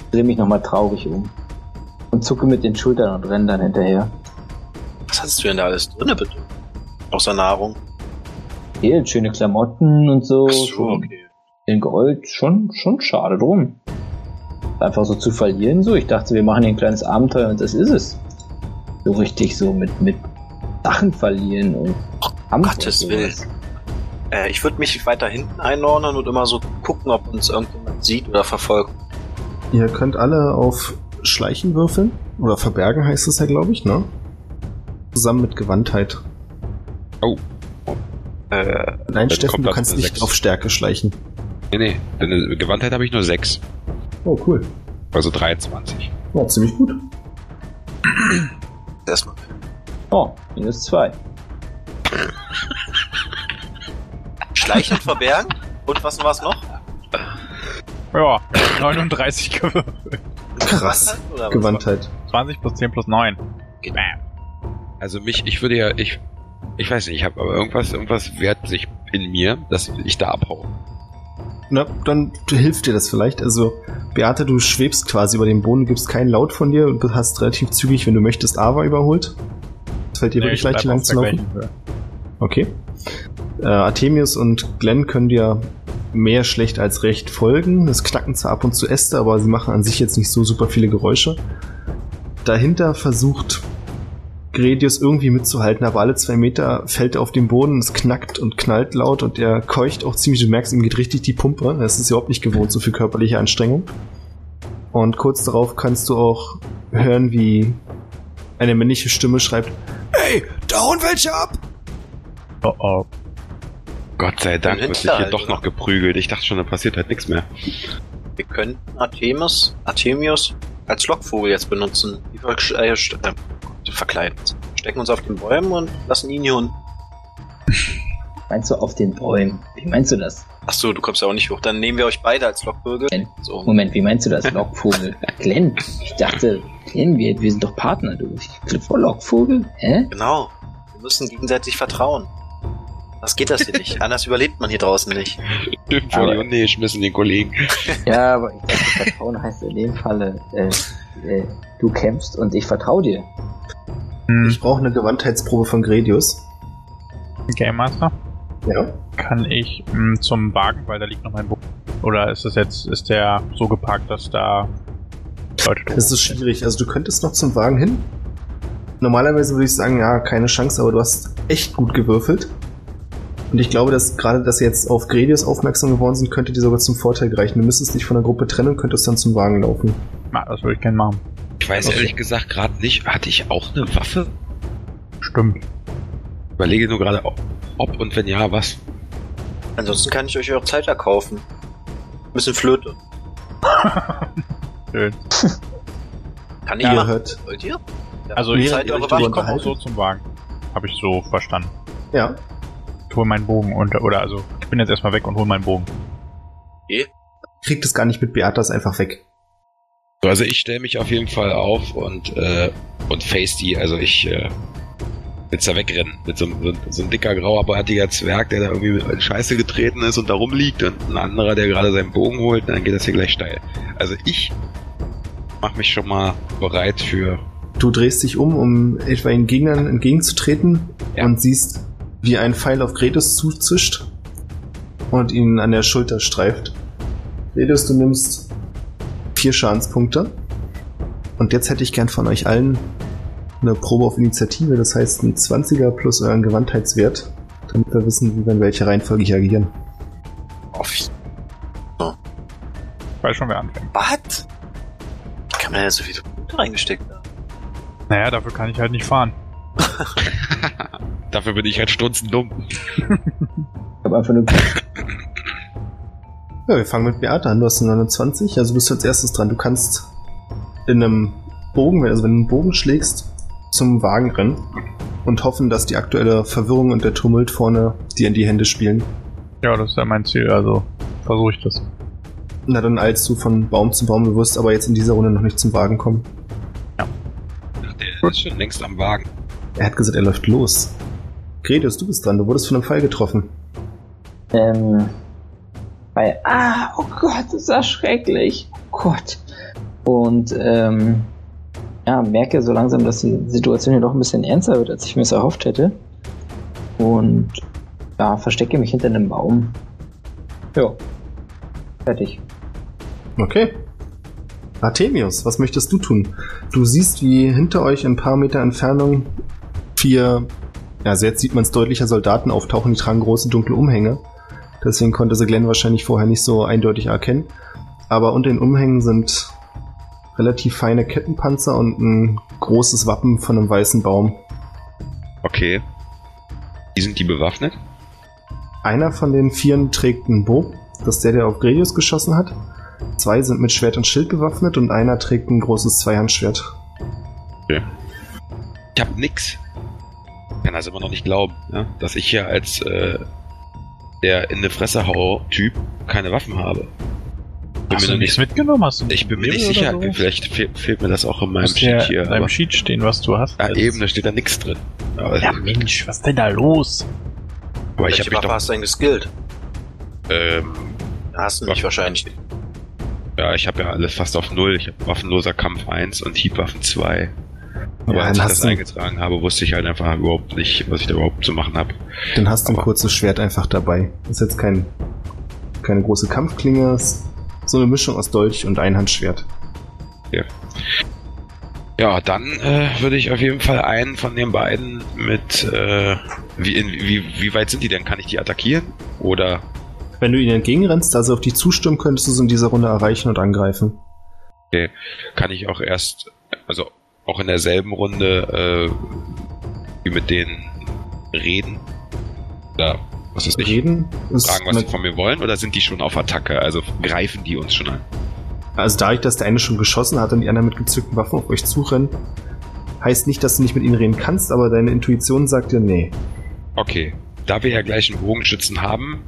Ich drehe mich noch mal traurig um. Und zucke mit den Schultern und renne dann hinterher. Hast du denn da alles drinne, bitte? Außer Nahrung. Hier, schöne Klamotten und so. Ach so, schon okay. In Gold. Schon, schon schade drum. Einfach so zu verlieren so. Ich dachte, wir machen hier ein kleines Abenteuer und das ist es. So richtig so mit, mit Sachen verlieren und Kampf Gottes und Willen. Äh, ich würde mich weiter hinten einordnen und immer so gucken, ob uns irgendjemand sieht oder verfolgt. Ihr könnt alle auf Schleichen würfeln. Oder Verbergen heißt es ja, glaube ich, ne? Zusammen mit Gewandtheit. Äh, Nein, Steffen, du kannst nicht Sechs. auf Stärke schleichen. Nee, nee. Deine Gewandtheit habe ich nur 6. Oh, cool. Also 23. Oh, ziemlich gut. erstmal. Oh, minus zwei. Schleichen und verbergen? Und was war's noch? Ja, 39 gewürfelt. Krass. Gewandtheit. 20 plus 10 plus 9. Bam. Also mich, ich würde ja, ich, ich weiß nicht, ich habe aber irgendwas, irgendwas wehrt sich in mir, dass ich da abhaue. Na, dann hilft dir das vielleicht. Also, Beate, du schwebst quasi über dem Boden, gibst keinen Laut von dir und hast relativ zügig, wenn du möchtest, Ava überholt. Es fällt dir wirklich leicht, hier lang zu laufen. Okay. Äh, Artemius und Glenn können dir mehr schlecht als recht folgen. Es knacken zwar ab und zu Äste, aber sie machen an sich jetzt nicht so super viele Geräusche. Dahinter versucht Gredius irgendwie mitzuhalten, aber alle zwei Meter fällt er auf den Boden, es knackt und knallt laut und er keucht auch ziemlich, du merkst, ihm geht richtig die Pumpe. Das ist überhaupt nicht gewohnt, so viel körperliche Anstrengung. Und kurz darauf kannst du auch hören, wie eine männliche Stimme schreibt, Ey, da hauen welche ab! Oh oh. Gott sei Dank wird sich hier doch noch geprügelt. Ich dachte schon, da passiert halt nichts mehr. Wir könnten Artemis, Artemius als Lockvogel jetzt benutzen. Die ver st- verkleiden. Stecken uns auf den Bäumen und lassen ihn hier unten. Meinst du auf den Bäumen? Wie meinst du das? Achso, du kommst ja auch nicht hoch. Dann nehmen wir euch beide als Lockvögel. Glenn. So. Moment, wie meinst du das? Lockvogel. Glenn, ich dachte, Glenn, wir, wir sind doch Partner, du. Ich vor Lockvogel? Hä? Genau. Wir müssen gegenseitig vertrauen. Das geht das hier nicht. Anders überlebt man hier draußen nicht. Stimmt, Aber- wohl, nee, schmissen den Kollegen. Ja, aber ich dachte, Vertrauen heißt in dem Falle, äh, äh, du kämpfst und ich vertraue dir. Hm, Ich brauche eine Gewandtheitsprobe von Gredius. Game Master? Ja. Kann ich mh, zum Wagen, weil da liegt noch mein Bogen. Oder ist das jetzt, ist der so geparkt, dass da Leute drum Es ist schwierig. Also du könntest noch zum Wagen hin. Normalerweise würde ich sagen, ja, keine Chance, aber du hast echt gut gewürfelt. Und ich glaube, dass gerade, dass sie jetzt auf Gredius aufmerksam geworden sind, könnte dir sogar zum Vorteil gereichen. Du müsstest dich von der Gruppe trennen und könntest dann zum Wagen laufen. Na, das würde ich gerne machen. Ich weiß Okay. ehrlich gesagt gerade nicht, hatte ich auch eine Waffe? Stimmt. Überlege nur gerade, ob, und wenn ja, was. Ansonsten kann ich euch auch Zeit erkaufen. Ein bisschen Flöte. Schön. Kann ich Ihr machen. hört, Wollt ihr? Ja, Also Während ich, Zeit ihr eure euch ich komme auch so zum Wagen. Habe ich so verstanden. ja, Ich hole meinen Bogen unter, oder also ich bin jetzt erstmal weg und hole meinen Bogen. kriegt es gar nicht mit, Beata ist einfach weg. So, Also ich stelle mich auf jeden Fall auf und, äh, und face die, also ich äh, will's da wegrennen. Mit so, einem- so, so ein dicker, grauerbartiger Zwerg, der da irgendwie mit Scheiße getreten ist und da rumliegt und ein anderer, der gerade seinen Bogen holt, und dann geht das hier gleich steil. Also ich mach mich schon mal bereit für Du drehst dich um, um etwaigen Gegnern entgegenzutreten Ja. und siehst, wie ein Pfeil auf Gredius zuzischt und ihn an der Schulter streift. Gredius, du nimmst vier Schadenspunkte. Und jetzt hätte ich gern von euch allen eine Probe auf Initiative, das heißt ein 20er plus euren Gewandtheitswert, damit wir wissen, wie wir in welcher Reihenfolge hier agieren. Auf. Ich weiß schon, wer anfängt. Was? Kann man denn so viele Punkte reingesteckt haben? Naja, dafür kann ich halt nicht fahren. Dafür bin ich halt strunzendumm. Ich habe einfach nur Ja, wir fangen mit Beate an. Du hast eine 29, also bist du als erstes dran. Du kannst in einem Bogen, also wenn du einen Bogen schlägst, zum Wagen rennen und hoffen, dass die aktuelle Verwirrung und der Tumult vorne dir in die Hände spielen. Ja, das ist ja mein Ziel, also versuche ich das. Na, dann eilst du von Baum zu Baum. Du wirst aber jetzt in dieser Runde noch nicht zum Wagen kommen. Der ist schon längst am Wagen. Er hat gesagt, er läuft los. Gretius, du bist dran. Du wurdest von einem Pfeil getroffen. Ähm, bei, ah, oh Gott, das ist ja schrecklich. Oh Gott. Und, ähm, ja, merke so langsam, dass die Situation hier doch ein bisschen ernster wird, als ich mir es erhofft hätte. Und, ja, verstecke mich hinter einem Baum. Ja. Fertig. Okay. Artemius, was möchtest du tun? Du siehst, wie hinter euch in ein paar Meter Entfernung vier, ja, also jetzt sieht man es deutlicher, Soldaten auftauchen, die tragen große dunkle Umhänge. Deswegen konnte sie Glenn wahrscheinlich vorher nicht so eindeutig erkennen. Aber unter den Umhängen sind relativ feine Kettenpanzer und ein großes Wappen von einem weißen Baum. Okay. Wie sind die bewaffnet? Einer von den Vieren trägt einen Bogen, das ist der, der auf Gredius geschossen hat. Zwei sind mit Schwert und Schild bewaffnet und einer trägt ein großes Zweihandschwert. Ich hab nix. kann das immer noch nicht glauben, ja? dass ich hier als äh, der in die Fresse hau Typ keine Waffen habe. Bin Hast mir du nichts nicht, mitgenommen? Hast du ich bin mir nicht sicher. so? Vielleicht fe fehlt mir das auch in meinem Muss Sheet ja hier. in deinem Sheet stehen, was du hast. ja, Also- eben, da steht da nichts drin. Aber, Ja, Mensch, was ist denn da los? aber ich Welche mich Waffe doch. hast du denn geskillt? Ähm, Hast du nicht wahrscheinlich. ja, ich habe ja alles fast auf Null. Ich habe waffenloser Kampf 1 und Hiebwaffen 2. Aber Ja, als ich das du- eingetragen habe, wusste ich halt einfach überhaupt nicht, was ich da überhaupt zu machen habe. Dann hast du ein kurzes Schwert einfach dabei. Ist jetzt kein, keine große Kampfklinge, ist so eine Mischung aus Dolch und Einhandschwert. Ja, dann äh, würde ich auf jeden Fall einen von den beiden mit. Äh, wie, in, wie, wie weit sind die denn? Kann ich die attackieren? Oder. Wenn du ihnen entgegenrennst, also auf die zustimmen, könntest du sie in dieser Runde erreichen und angreifen. kann ich auch erst, also auch in derselben Runde, äh, wie mit denen reden? Oder was ist ich? Reden Fragen, was sie von mir wollen? Oder sind die schon auf Attacke? Also greifen die uns schon an? Also dadurch, dass der eine schon geschossen hat und die anderen mit gezückten Waffen auf euch zurennen, heißt nicht, dass du nicht mit ihnen reden kannst, aber deine Intuition sagt dir, nee. Okay. Da wir ja gleich einen Bogenschützen haben,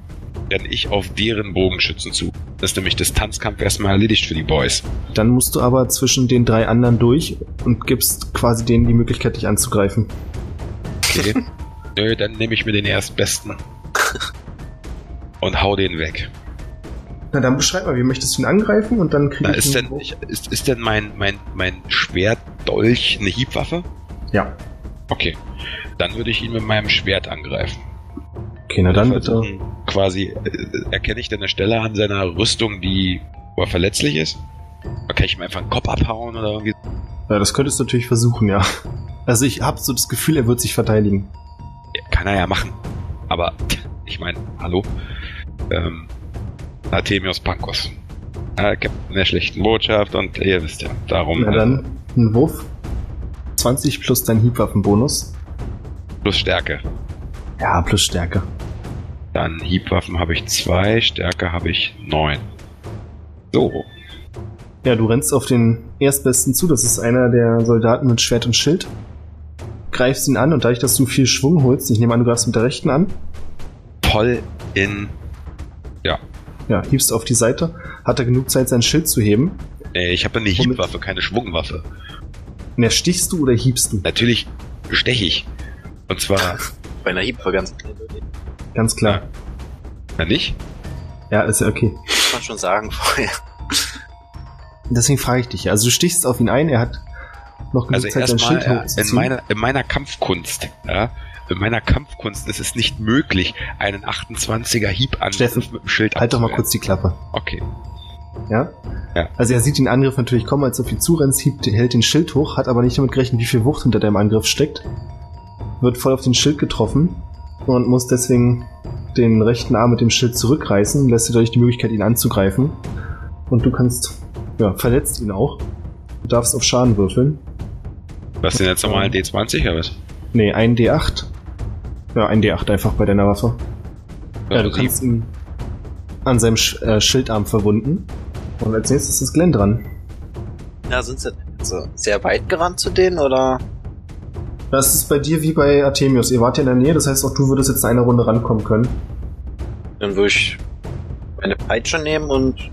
renne ich auf deren Bogenschützen zu. Das ist nämlich Distanzkampf erstmal erledigt für die Boys. Dann musst du aber zwischen den drei anderen durch und gibst quasi denen die Möglichkeit, dich anzugreifen. Okay. Nö, dann nehme ich mir den erstbesten. Und hau den weg. Na dann beschreib mal, wie möchtest du ihn angreifen und dann krieg Na, ich ist denn, ich, ist, ist denn mein, mein, mein Schwertdolch eine Hiebwaffe? Ja. Okay. Dann würde ich ihn mit meinem Schwert angreifen. Okay, na dann bitte. Quasi, äh, erkenne ich denn eine Stelle an seiner Rüstung, die, wo er verletzlich ist? Oder kann ich ihm einfach einen Kopf abhauen oder irgendwie? Ja, das könntest du natürlich versuchen, ja. Also ich habe so das Gefühl, er wird sich verteidigen. Ja, Kann er ja machen. Aber, ich meine, hallo? Ähm, Artemios Pankos. Äh, Captain der schlechten Botschaft und ihr wisst ja, darum. Na dann, ein Wurf. 20 plus dein Hiebwaffenbonus. Plus Stärke. Ja, plus Stärke. Dann Hiebwaffen habe ich zwei, Stärke habe ich neun. So. Ja, du rennst auf den Erstbesten zu. Das ist einer der Soldaten mit Schwert und Schild. Greifst ihn an und dadurch, dass du viel Schwung holst, ich nehme an, du greifst mit der rechten an. Voll in. Ja, hiebst auf die Seite. Hat er genug Zeit, sein Schild zu heben? Äh, ich habe eine? Hiebwaffe, keine Schwungwaffe. Er stichst du oder hiebst du? Natürlich steche ich. Und zwar, Bei einer Hiebwaffe ganz Ganz klar. na nicht? Ja, ist ja okay. muss man schon sagen vorher. Deswegen frage ich dich. Also du stichst auf ihn ein, er hat noch genug Also Zeit, sein Schild äh, in meiner, in meiner Kampfkunst, ja, in meiner Kampfkunst ist es nicht möglich, einen 28er Hiebangriff Steffen, mit dem Schild halt doch mal kurz die Klappe. Okay. Ja? Ja. Also er sieht den Angriff natürlich kommen, als du auf ihn zurennst, hebt, hält den Schild hoch, hat aber nicht damit gerechnet, wie viel Wucht hinter deinem Angriff steckt. Wird voll auf den Schild getroffen und muss deswegen den rechten Arm mit dem Schild zurückreißen, lässt dir dadurch die Möglichkeit, ihn anzugreifen. Und du kannst, ja, verletzt ihn auch. Du darfst auf Schaden würfeln. Was denn jetzt nochmal ein D20 oder was? Nee, ein D8. Ja, ein D8 einfach bei deiner Waffe. Ja, du sieben. kannst ihn an seinem Sch äh, Schildarm verwunden. Und als nächstes ist Glenn dran. Ja, sind sie so sehr weit gerannt zu denen oder? Das ist bei dir wie bei Artemius. Ihr wart ja in der Nähe, das heißt auch du würdest jetzt in einer Runde rankommen können. Dann würde ich meine Peitsche nehmen und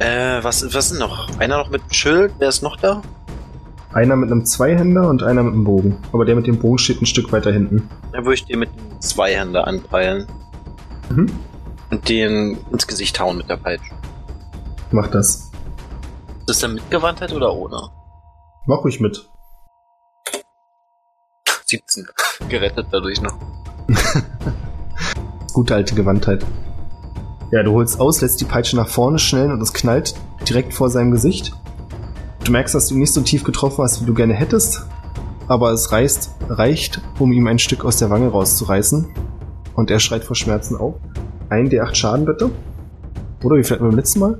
äh, was, was ist noch? Einer noch mit dem Schild, wer ist noch da? Einer mit einem Zweihänder und einer mit einem Bogen. Aber der mit dem Bogen steht ein Stück weiter hinten. Dann würde ich den mit dem Zweihänder anpeilen Mhm. und den ins Gesicht hauen mit der Peitsche. Mach das. Ist das dann mit Gewandtheit oder ohne? Mach ruhig mit. 17. Gerettet dadurch noch. Gute alte Gewandtheit. Ja, du holst aus, lässt die Peitsche nach vorne schnellen und es knallt direkt vor seinem Gesicht. Du merkst, dass du ihn nicht so tief getroffen hast, wie du gerne hättest, aber es reißt, reicht, um ihm ein Stück aus der Wange rauszureißen. Und er schreit vor Schmerzen auf. Ein D8 Schaden bitte. Oder wie vielleicht beim letzten Mal?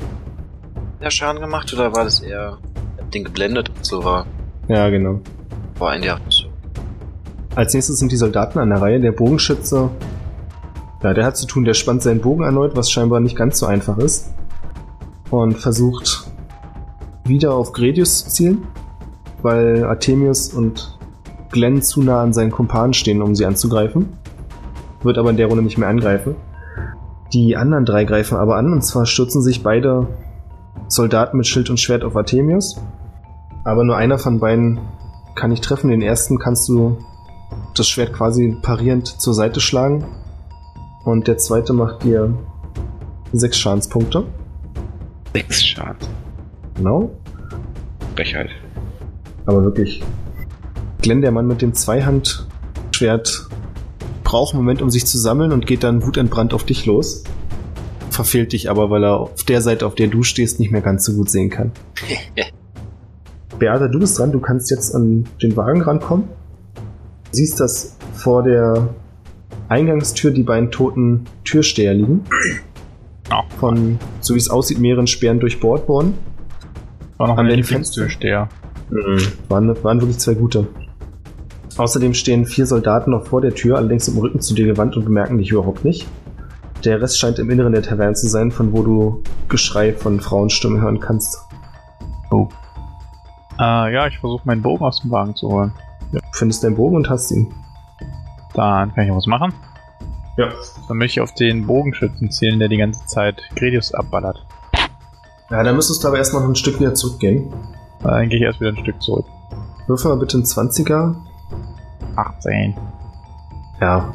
Der Schaden gemacht oder war das eher ich hab den geblendet und so war? Ja, genau. War ein der so. Als nächstes sind die Soldaten an der Reihe. Der Bogenschütze, ja, der hat zu tun, der spannt seinen Bogen erneut, was scheinbar nicht ganz so einfach ist. Und versucht wieder auf Gredius zu zielen, weil Artemius und Glenn zu nah an seinen Kumpanen stehen, um sie anzugreifen. Wird aber in der Runde nicht mehr angreifen. Die anderen drei greifen aber an, und zwar stürzen sich beide Soldaten mit Schild und Schwert auf Artemius. Aber nur einer von beiden kann ich treffen. Den ersten kannst du das Schwert quasi parierend zur Seite schlagen. Und der zweite macht dir sechs Schadenspunkte. Sechs Schaden. Genau. Frechheit. Aber wirklich. Glenn, der Mann mit dem Zweihandschwert, braucht einen Moment, um sich zu sammeln und geht dann wutentbrannt auf dich los. Verfehlt dich aber, weil er auf der Seite, auf der du stehst, nicht mehr ganz so gut sehen kann. Beata, du bist dran. Du kannst jetzt an den Wagen rankommen. Siehst, dass vor der Eingangstür die beiden toten Türsteher liegen. Von, so wie es aussieht, mehreren Speeren durchbohrt worden. War noch An ein den Lieblingstürsteher. Waren, waren wirklich zwei gute. Außerdem stehen vier Soldaten noch vor der Tür, allerdings im Rücken zu dir gewandt und bemerken dich überhaupt nicht. Der Rest scheint im Inneren der Taverne zu sein, von wo du Geschrei von Frauenstimmen hören kannst. Äh, ja, ich versuche meinen Bogen aus dem Wagen zu holen. Du findest deinen Bogen und hast ihn. Dann kann ich was machen. Ja. Dann möchte ich auf den Bogenschützen zielen, der die ganze Zeit Gredius abballert. Ja, dann müsstest du aber erstmal noch ein Stück wieder zurückgehen. Dann gehe ich erst wieder ein Stück zurück. Würfel mal bitte einen 20er. 18. Ja.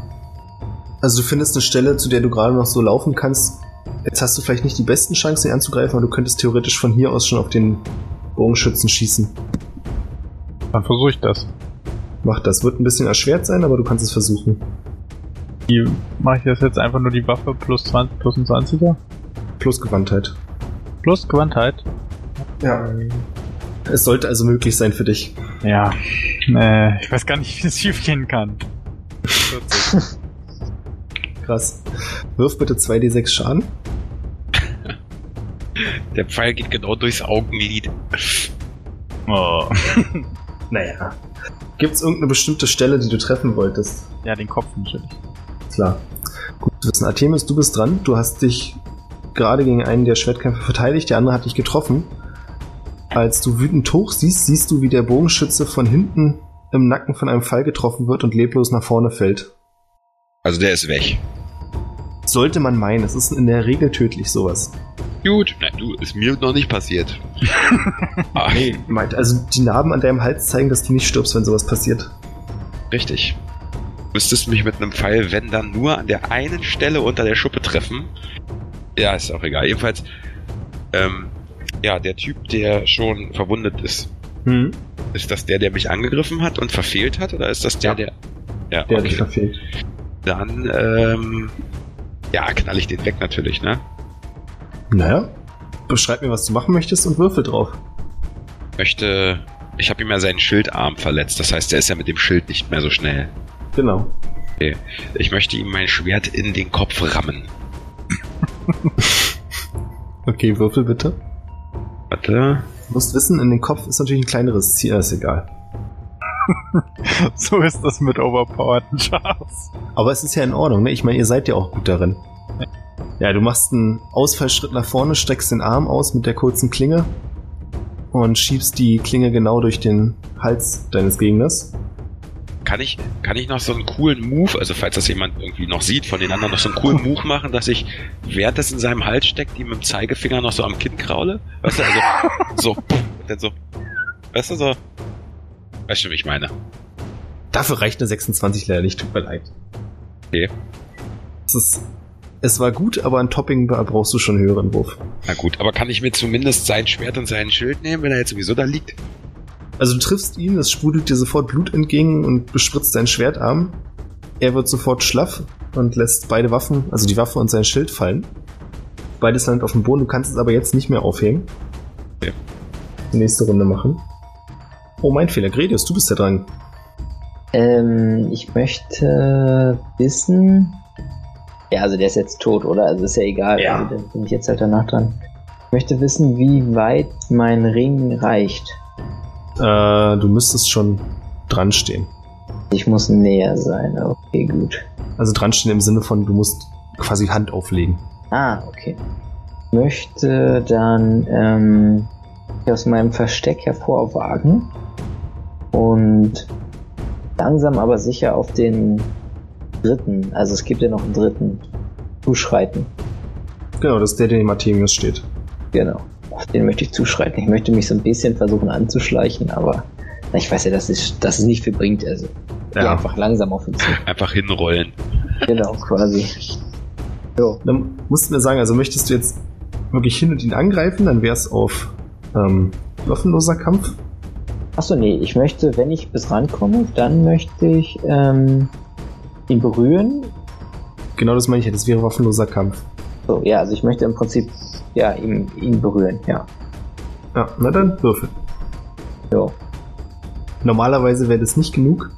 Also du findest eine Stelle, zu der du gerade noch so laufen kannst. Jetzt hast du vielleicht nicht die besten Chancen, ihn anzugreifen, aber du könntest theoretisch von hier aus schon auf den Bogenschützen schießen. Dann versuche ich das. Mach das. Wird ein bisschen erschwert sein, aber du kannst es versuchen. Wie mache ich das jetzt einfach nur die Waffe plus 20 plus ein 20er? Plus Gewandtheit. Plus Gewandtheit. Ja. Es sollte also möglich sein für dich. Ja. Äh, ich weiß gar nicht, wie es schief gehen kann. 40. Krass. Wirf bitte 2d6 Schaden. Der Pfeil geht genau durchs Augenlid. oh. Naja. Gibt's irgendeine bestimmte Stelle, die du treffen wolltest? Ja, den Kopf natürlich. Klar. Gut zu wissen. Artemis, du bist dran. Du hast dich gerade gegen einen der Schwertkämpfer verteidigt, der andere hat dich getroffen. Als du wütend hoch siehst, siehst du, wie der Bogenschütze von hinten im Nacken von einem Pfeil getroffen wird und leblos nach vorne fällt. Also der ist weg. Sollte man meinen, es ist in der Regel tödlich sowas. Gut. Na du, ist mir noch nicht passiert. ah, Nee, meint, also die Narben an deinem Hals zeigen, dass du nicht stirbst, wenn sowas passiert. Richtig. Du müsstest mich mit einem Pfeil, wenn dann nur an der einen Stelle unter der Schuppe treffen. Ja, ist auch egal. Jedenfalls, ähm, ja, der Typ, der schon verwundet ist, Hm, ist das der, der mich angegriffen hat und verfehlt hat, oder ist das der, Ja. der. Ja, der hat dich okay. verfehlt. Dann, ähm, ja, knall ich den weg natürlich, ne? Naja, beschreib mir, was du machen möchtest und würfel drauf. Möchte. Ich habe ihm ja seinen Schildarm verletzt, das heißt, er ist ja mit dem Schild nicht mehr so schnell. Genau. Ich möchte ihm mein Schwert in den Kopf rammen. Okay, würfel bitte. Warte. Du musst wissen, in den Kopf ist natürlich ein kleineres Ziel, ist egal. So ist das mit overpowerten Chars. Aber es ist ja in Ordnung, ne? Ich meine, ihr seid ja auch gut darin. Ja, du machst einen Ausfallschritt nach vorne, streckst den Arm aus mit der kurzen Klinge und schiebst die Klinge genau durch den Hals deines Gegners. Kann ich, kann ich noch so einen coolen Move, also falls das jemand irgendwie noch sieht von den anderen, noch so einen coolen Move machen, dass ich, während das in seinem Hals steckt, ihm mit dem Zeigefinger noch so am Kinn kraule? Weißt du, also, so, und dann so, weißt du, so, weißt du, wie ich meine? Dafür reicht eine 26 leider nicht, tut mir leid. Okay. Es ist, es war gut, aber ein Topping brauchst du schon einen höheren Wurf. Na gut, aber kann ich mir zumindest sein Schwert und sein Schild nehmen, wenn er jetzt sowieso da liegt? Also du triffst ihn, es sprudelt dir sofort Blut entgegen und bespritzt deinen Schwertarm. Er wird sofort schlaff und lässt beide Waffen, also die Waffe und sein Schild fallen. Beides landet auf dem Boden, du kannst es aber jetzt nicht mehr aufheben. Ja. Die nächste Runde machen. Oh, mein Fehler. Gredius, du bist ja dran. Ähm, ich möchte wissen. Ja, also der ist jetzt tot, oder? Also ist ja egal. Ja. Also, dann bin ich jetzt halt danach dran. Ich möchte wissen, wie weit mein Ring reicht. Äh, du müsstest schon dran stehen. Ich muss näher sein. Okay, gut. Also dran stehen im Sinne von, du musst quasi Hand auflegen. Ah, okay. Ich möchte dann ähm, aus meinem Versteck hervorwagen und langsam aber sicher auf den dritten, also es gibt ja noch einen dritten, zuschreiten. Genau, das ist der, der neben Artemius steht. Genau. Auf den möchte ich zuschreiten. Ich möchte mich so ein bisschen versuchen anzuschleichen, aber na, ich weiß ja, dass es, dass es nicht viel bringt. Also geh Ja. einfach langsam auf ihn zu. Einfach hinrollen. Genau, quasi. Jo. Dann musst du mir sagen, also möchtest du jetzt wirklich hin und ihn angreifen, dann wäre es auf ähm, waffenloser Kampf. Achso, nee, ich möchte, wenn ich bis rankomme, dann möchte ich ähm, ihn berühren. Genau das meine ich ja, das wäre waffenloser Kampf. So, ja, also ich möchte im Prinzip ja ihn, ihn berühren, ja. Ja, na dann würfel. Jo. Normalerweise wäre das nicht genug,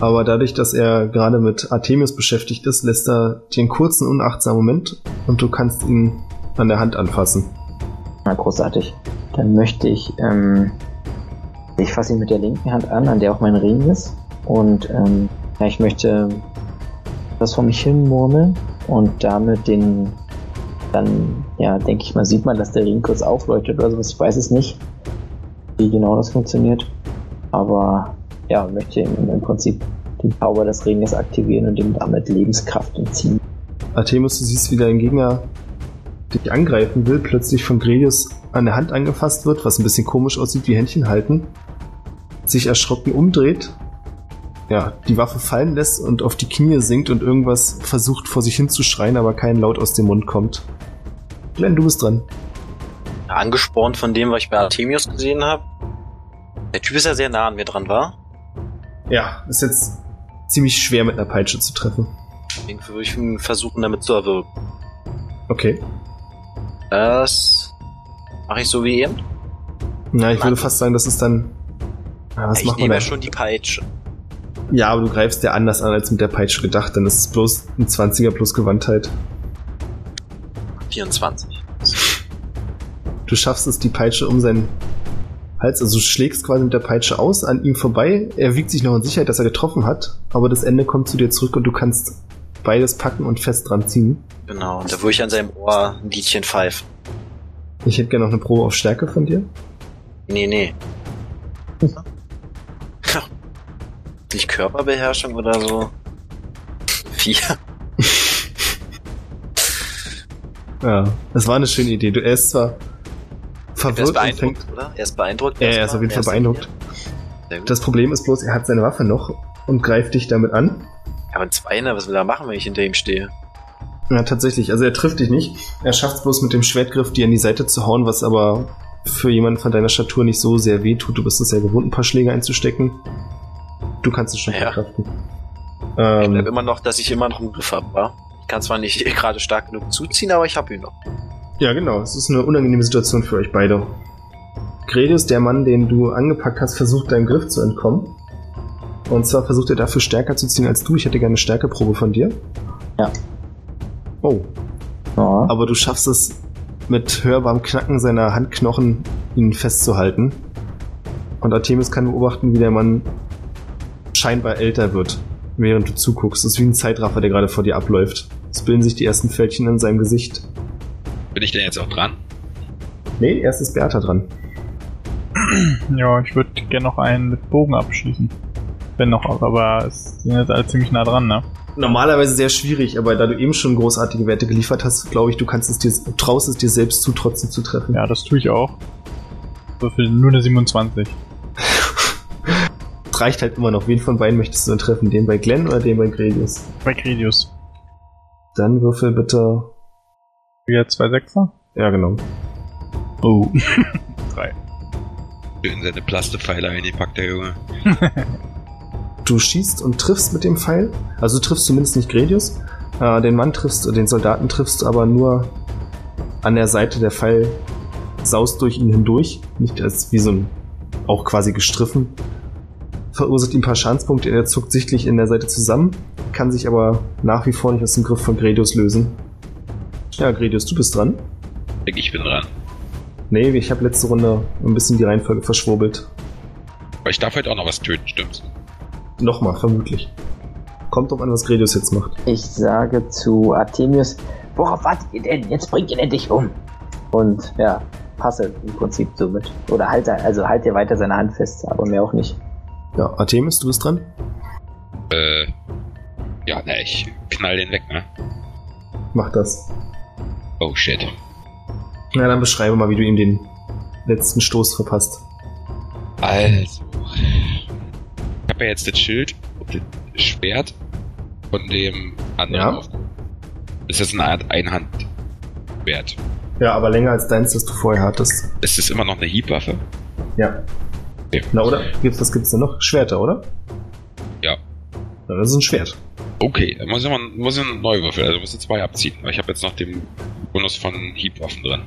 aber dadurch, dass er gerade mit Artemius beschäftigt ist, lässt er dir einen kurzen, unachtsamen Moment und du kannst ihn an der Hand anfassen. Na, großartig. Dann möchte ich, ähm, ich fasse ihn mit der linken Hand an, an der auch mein Ring ist. Und ähm, ja, ich möchte das vor mich hin murmeln und damit den, dann, ja, denke ich mal, sieht man, dass der Ring kurz aufleuchtet oder sowas. Ich weiß es nicht, wie genau das funktioniert. Aber ja, möchte im, Prinzip den Zauber des Ringes aktivieren und ihm damit Lebenskraft entziehen. Artemius, du siehst, wie dein Gegner dich angreifen will, plötzlich von Grelius an der Hand angefasst wird, was ein bisschen komisch aussieht, wie Händchen halten, sich erschrocken umdreht, ja, die Waffe fallen lässt und auf die Knie sinkt und irgendwas versucht vor sich hinzuschreien, aber kein Laut aus dem Mund kommt. Glenn, du bist dran. Angespornt von dem, was ich bei Artemius gesehen habe. Der Typ ist ja sehr nah an mir dran, war. Ja, ist jetzt ziemlich schwer mit einer Peitsche zu treffen. Deswegen würde ich versuchen, damit zu erwürgen. Okay. Das mache ich so wie eben. Na, ich Mann. würde fast sagen, das ist dann. Ja, was ich macht man nehme da? ja schon die Peitsche. Ja, aber du greifst ja anders an als mit der Peitsche gedacht, dann ist es bloß ein 20er plus Gewandtheit. 24. Du schaffst es, die Peitsche um seinen Hals, also du schlägst quasi mit der Peitsche aus, an ihm vorbei. Er wiegt sich noch in Sicherheit, dass er getroffen hat, aber das Ende kommt zu dir zurück und du kannst beides packen und fest dran ziehen. Genau, und da würde ich an seinem Ohr ein Liedchen pfeifen. Ich hätte gerne noch eine Probe auf Stärke von dir. Nee, nee. Nicht Körperbeherrschung oder so? Vier. Ja, das war eine schöne Idee. Du er ist zwar Er ist verwirrt und fängt. beeindruckt, oder? Er ist beeindruckt. Ja, er ist auf jeden Fall beeindruckt. Das Problem ist bloß, er hat seine Waffe noch und greift dich damit an. Ja, aber ein Zweiner, was will er machen, wenn ich hinter ihm stehe? Ja, tatsächlich. Also er trifft dich nicht. Er schafft es bloß mit dem Schwertgriff, dir in die Seite zu hauen, was aber für jemanden von deiner Statur nicht so sehr weh tut. Du bist es ja gewohnt, ein paar Schläge einzustecken. Du kannst es schon Ja. verkraften. Ich bleib Ähm, immer noch, dass ich immer noch einen Griff habe, wa? Ich kann zwar nicht gerade stark genug zuziehen, aber ich hab ihn noch. ja, genau. Es ist eine unangenehme Situation für euch beide. Gredius, der Mann, den du angepackt hast, versucht deinem Griff zu entkommen. Und zwar versucht er dafür stärker zu ziehen als du. Ich hätte gerne eine Stärkeprobe von dir. Ja. Oh, Ja. aber du schaffst es mit hörbarem Knacken seiner Handknochen, ihn festzuhalten. Und Artemis kann beobachten, wie der Mann scheinbar älter wird, während du zuguckst. Es ist wie ein Zeitraffer, der gerade vor dir abläuft. Es bilden sich die ersten Fältchen in seinem Gesicht. Bin ich denn jetzt auch dran? Nee, erst ist Bertha dran. Ja, ich würde gerne noch einen mit Bogen abschießen. Wenn noch, aber es sind jetzt alle ziemlich nah dran, ne? Normalerweise sehr schwierig, aber da du eben schon großartige Werte geliefert hast, glaube ich, du kannst es dir, traust es dir selbst zu, trotzdem zu treffen. Ja, das tue ich auch. Würfel nur eine 27. Es reicht halt immer noch. Wen von beiden möchtest du denn treffen? Den bei Glenn oder den bei Gredius? Bei Credius. Dann würfel bitte. Wieder zwei Sechser? Ja, genau. Oh. Drei. In seine Plastepfeile eingepackt, der Junge. Du schießt und triffst mit dem Pfeil. Also du triffst zumindest nicht Gredius. Äh, den Mann triffst, den Soldaten triffst du aber nur an der Seite. Der Pfeil saust durch ihn hindurch. Nicht als wie so ein, auch quasi gestriffen. Verursacht ihm ein paar Schadenspunkte. Er zuckt sichtlich in der Seite zusammen. Kann sich aber nach wie vor nicht aus dem Griff von Gredius lösen. Ja, Gredius, du bist dran. Ich bin dran. Nee, ich habe letzte Runde ein bisschen die Reihenfolge verschwurbelt. Aber ich darf heute auch noch was töten, stimmt's? Nochmal, vermutlich. Kommt drauf an, was Gredius jetzt macht. Ich sage zu Artemius, worauf wartet ihr denn? Jetzt bringt ihn endlich um. Und ja, passe im Prinzip somit. Oder halte, also halt dir weiter seine Hand fest, aber mehr auch nicht. Ja, Artemis, du bist dran. Äh, ja, ne, ich knall den weg, ne? Mach das. Oh shit. Na, dann beschreibe mal, wie du ihm den letzten Stoß verpasst. Also. Ich habe ja jetzt das Schild und das Schwert von dem anderen Ja. Das ist eine Art Einhandschwert. Ja, aber länger als deins, das du vorher hattest. Ist das immer noch eine Hiebwaffe? Ja. Okay. Na, oder? Gibt's, was gibt's denn noch? Schwerter, oder? Ja. Na, das ist ein Schwert. Okay, dann muss ich, mal, muss ich neu würfeln, also muss ich zwei abziehen. Weil ich habe jetzt noch den Bonus von Hiebwaffen drin.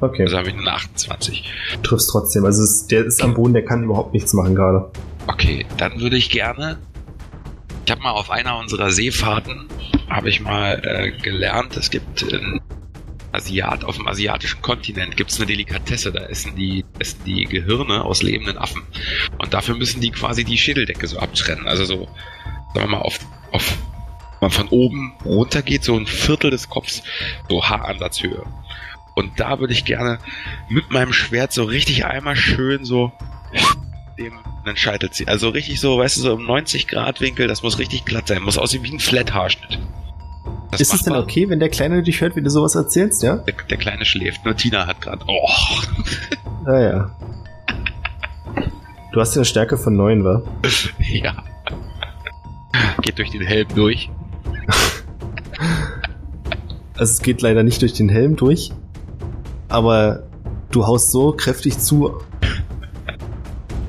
Okay. Also habe ich eine 28. Du triffst trotzdem. Also es, der ist am Boden, der kann überhaupt nichts machen gerade. Okay, dann würde ich gerne. Ich habe mal auf einer unserer Seefahrten habe ich mal äh, gelernt, es gibt in Asiat, auf dem asiatischen Kontinent gibt es eine Delikatesse, da essen die, essen die Gehirne aus lebenden Affen. Und dafür müssen die quasi die Schädeldecke so abtrennen. Also so, sagen wir mal, auf, auf man von oben runter geht, so ein Viertel des Kopfs, so Haaransatzhöhe. Und da würde ich gerne mit meinem Schwert so richtig einmal schön so dem einen Scheitel ziehen. Also richtig so, weißt du, so im 90-Grad-Winkel, das muss richtig glatt sein. Muss aussehen wie ein Flat-Haarschnitt. Das ist es denn okay, wenn der Kleine dich hört, wie du sowas erzählst, ja? Der, der Kleine schläft. Nur Tina hat gerade. Oh. Ja, ja. Du hast ja eine Stärke von 9, wa? ja. Geht durch den Helm durch. Also es geht leider nicht durch den Helm durch, aber du haust so kräftig zu.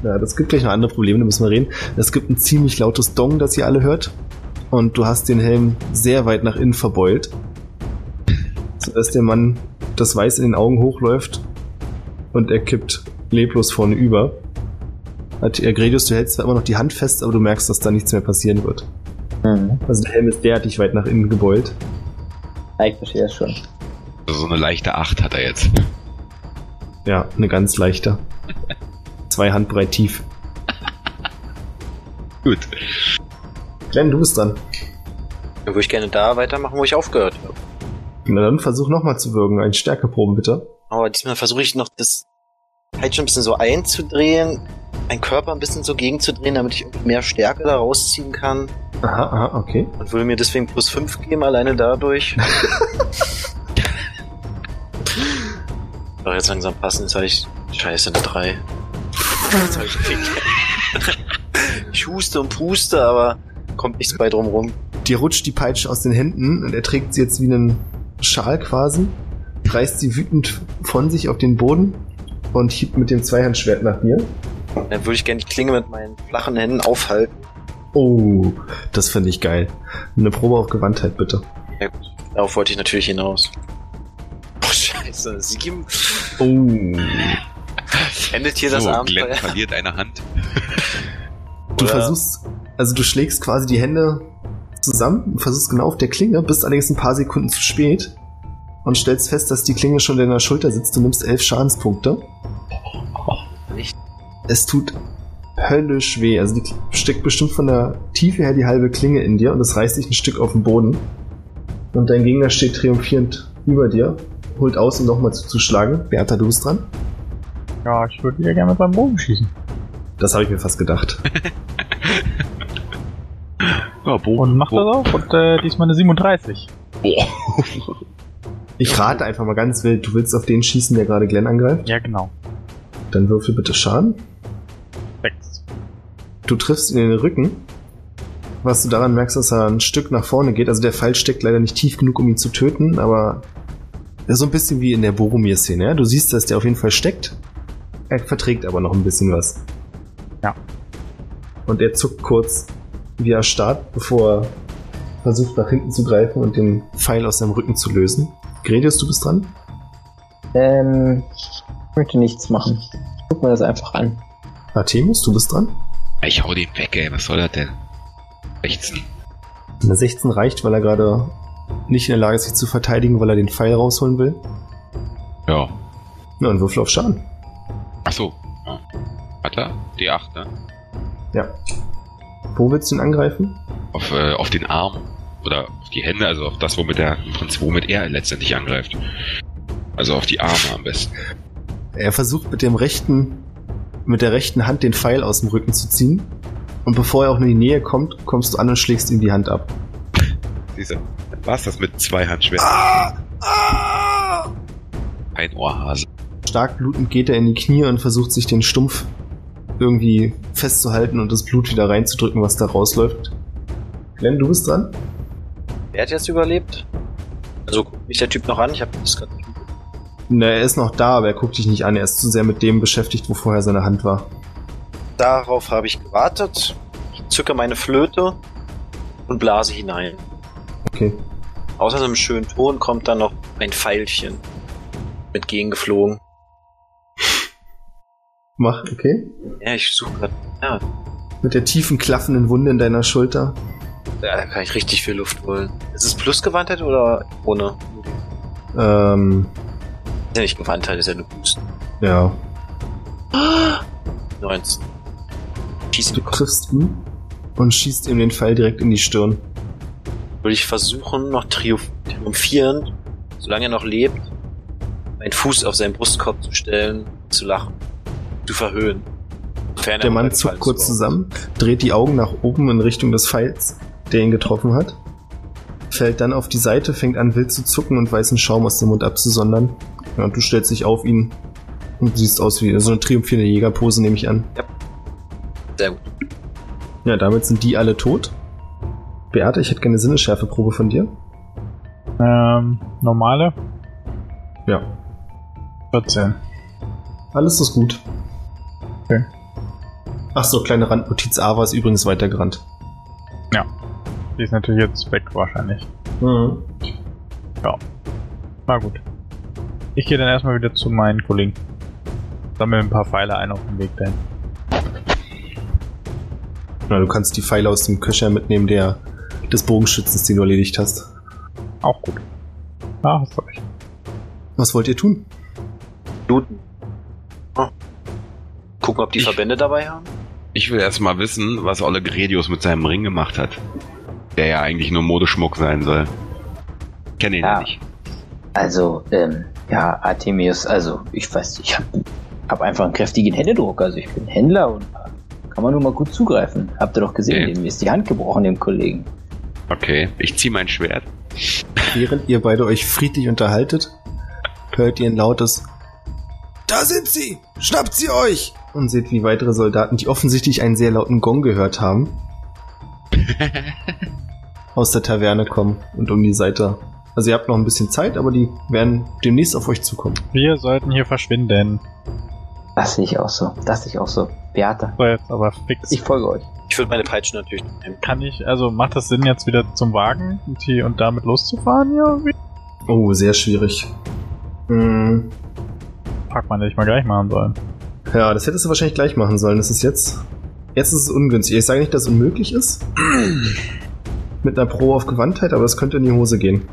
Ja, das gibt gleich noch andere Probleme, da müssen wir reden. Es gibt ein ziemlich lautes Dong, das ihr alle hört. Und du hast den Helm sehr weit nach innen verbeult. Sodass der Mann das Weiß in den Augen hochläuft und er kippt leblos vorne über. Hat- äh, Gredius, du hältst zwar immer noch die Hand fest, aber du merkst, dass da nichts mehr passieren wird. Mhm. Also der Helm ist derartig weit nach innen gebeult. Ja, ich verstehe das schon. Also so eine leichte 8 hat er jetzt. Ja, eine ganz leichte. Zwei Handbreit tief. Gut. Glenn, du bist dran. Dann würde ich gerne da weitermachen, wo ich aufgehört habe. Na dann versuch nochmal zu wirken. Ein Stärkeproben bitte. Aber diesmal versuche ich noch das Peitsche ein bisschen so einzudrehen, meinen Körper ein bisschen so gegenzudrehen, damit ich mehr Stärke da rausziehen kann. Aha, aha, okay. Und würde mir deswegen plus 5 geben, alleine dadurch. Doch jetzt langsam passen, jetzt habe ich. Scheiße, eine 3. Jetzt hab ich gekriegt. Ich huste und puste, aber kommt nichts bei drum rum. Dir rutscht die Peitsche aus den Händen und er trägt sie jetzt wie einen Schal quasi, reißt sie wütend von sich auf den Boden und hiebt mit dem Zweihandschwert nach dir. Dann würde ich gerne die Klinge mit meinen flachen Händen aufhalten. Oh, das finde ich geil. Eine Probe auf Gewandtheit bitte. Ja gut, darauf wollte ich natürlich hinaus. Oh scheiße, sieben. Oh. Endet hier das so, Abenteuer? Glenn verliert eine Hand. Du Oder- versuchst, also du schlägst quasi die Hände zusammen und versuchst genau auf der Klinge, bist allerdings ein paar Sekunden zu spät und stellst fest, dass die Klinge schon in deiner Schulter sitzt. Du nimmst elf Schadenspunkte. Nicht. Es tut höllisch weh. Also die steckt bestimmt von der Tiefe her die halbe Klinge in dir und es reißt dich ein Stück auf den Boden. Und dein Gegner steht triumphierend über dir, holt aus, um nochmal zuzuschlagen. Bertha, du bist dran. Ja, ich würde ja gerne mit meinem Bogen schießen. Das habe ich mir fast gedacht. Ja, Bogen. Und mach das auch. Und äh, diesmal eine 37. Boah. Ich rate einfach mal ganz wild, du willst auf den schießen, der gerade Glenn angreift. Ja, genau. Dann würfel bitte Schaden. 6. Du triffst ihn in den Rücken. Was du daran merkst, dass er ein Stück nach vorne geht. Also der Pfeil steckt leider nicht tief genug, um ihn zu töten, aber so ein bisschen wie in der Boromir-Szene. Ja? Du siehst, dass der auf jeden Fall steckt. Er verträgt aber noch ein bisschen was. Ja. Und er zuckt kurz, wie er starrt, bevor er versucht, nach hinten zu greifen und den Pfeil aus seinem Rücken zu lösen. Gredius, du bist dran. Ähm, ich möchte nichts machen. Guck mir das einfach an. Artemis, du bist dran. Ich hau den weg, ey. Was soll das denn? 16. Eine 16 reicht, weil er gerade nicht in der Lage ist, sich zu verteidigen, weil er den Pfeil rausholen will. Ja. Na, und Würfel auf Schaden. Ach so. Ja. Hat er? D8, ne? Ja. Wo willst du ihn angreifen? Auf, äh, auf den Arm. Oder auf die Hände, also auf das, womit er, im Prinzip, womit er letztendlich angreift. Also auf die Arme am besten. Er versucht mit dem rechten, mit der rechten Hand den Pfeil aus dem Rücken zu ziehen. Und bevor er auch in die Nähe kommt, kommst du an und schlägst ihm die Hand ab. Siehst du, dann war's das mit zwei Handschwertern. Ein Ohrhase. Stark blutend geht er in die Knie und versucht sich den Stumpf irgendwie festzuhalten und das Blut wieder reinzudrücken, was da rausläuft. Glenn, du bist dran? Wer hat jetzt überlebt? Also guckt mich der Typ noch an, ich habe das gerade nicht mitbekommen. Na, er ist noch da, aber er guckt dich nicht an. Er ist zu sehr mit dem beschäftigt, wo vorher seine Hand war. Darauf habe ich gewartet. Ich zücke meine Flöte und blase hinein. Okay. Außer einem schönen Ton kommt dann noch ein Pfeilchen mit gegengeflogen. Mach, okay. Ja, ich suche gerade. Ja, Mit der tiefen, klaffenden Wunde in deiner Schulter. da kann ich richtig viel Luft holen. Ist es Plusgewandtheit oder ohne? Ähm, Ist ja nicht Gewandtheit, ist ja nur Boost. ja. 19. Schieß Du triffst ihn und schießt ihm den Pfeil direkt in die Stirn. Würde ich versuchen, noch triumph triumphierend, solange er noch lebt, meinen Fuß auf seinen Brustkorb zu stellen, zu lachen, zu verhöhnen. Sofern er Der Mann zuckt kurz überhaupt. zusammen, dreht die Augen nach oben in Richtung des Pfeils, der ihn getroffen hat, fällt dann auf die Seite, fängt an wild zu zucken und weißen Schaum aus dem Mund abzusondern. Ja, und du stellst dich auf ihn und siehst aus wie so eine triumphierende Jägerpose, nehme ich an. Sehr gut. Ja, damit sind die alle tot. Beate, ich hätte gerne eine Sinnesschärfeprobe von dir. Ähm, normale Ja, 14. alles ist gut. Okay. Ach so, kleine Randnotiz. Ava ist übrigens weitergerannt. Die ist natürlich jetzt weg wahrscheinlich. Mhm. Na gut. Ich gehe dann erstmal wieder zu meinen Kollegen. Sammle ein paar Pfeile ein auf dem Weg dahin. Na, du kannst die Pfeile aus dem Köcher mitnehmen, der des Bogenschützens, den du erledigt hast. Auch gut. Ah, hast du recht. Was wollt ihr tun? Looten. Gucken, ob die Ich- Verbände dabei haben. Ich will erst mal wissen, was Olle Gredius mit seinem Ring gemacht hat. Der ja eigentlich nur Modeschmuck sein soll. Kenne ihn ja, Ja. nicht. Also, ähm, ja, Artemius, also, ich weiß, ich hab, hab einfach einen kräftigen Händedruck. Also, ich bin Händler und kann man nur mal gut zugreifen. Habt ihr doch gesehen, Okay. dem ist die Hand gebrochen, dem Kollegen. Okay, ich zieh mein Schwert. Während ihr beide euch friedlich unterhaltet, hört ihr ein lautes Da sind sie! Schnappt sie euch! Und seht, wie weitere Soldaten, die offensichtlich einen sehr lauten Gong gehört haben, aus der Taverne kommen und um die Seite. Also ihr habt noch ein bisschen Zeit, aber die werden demnächst auf euch zukommen. Wir sollten hier verschwinden. Das sehe ich auch so. Das sehe ich auch so. Beata, So, jetzt aber fix. ich folge euch. Ich würde meine Peitsche natürlich nehmen. Kann ich, also macht das Sinn, jetzt wieder zum Wagen und, hier, und damit loszufahren? Ja, wie? Oh, sehr schwierig. Hm, Fuck, man, hätte ich mal gleich machen sollen. Ja, das hättest du wahrscheinlich gleich machen sollen. Das ist jetzt. Jetzt ist es ungünstig. Ich sage nicht, dass es unmöglich ist. Mit einer Pro auf Gewandtheit, aber das könnte in die Hose gehen.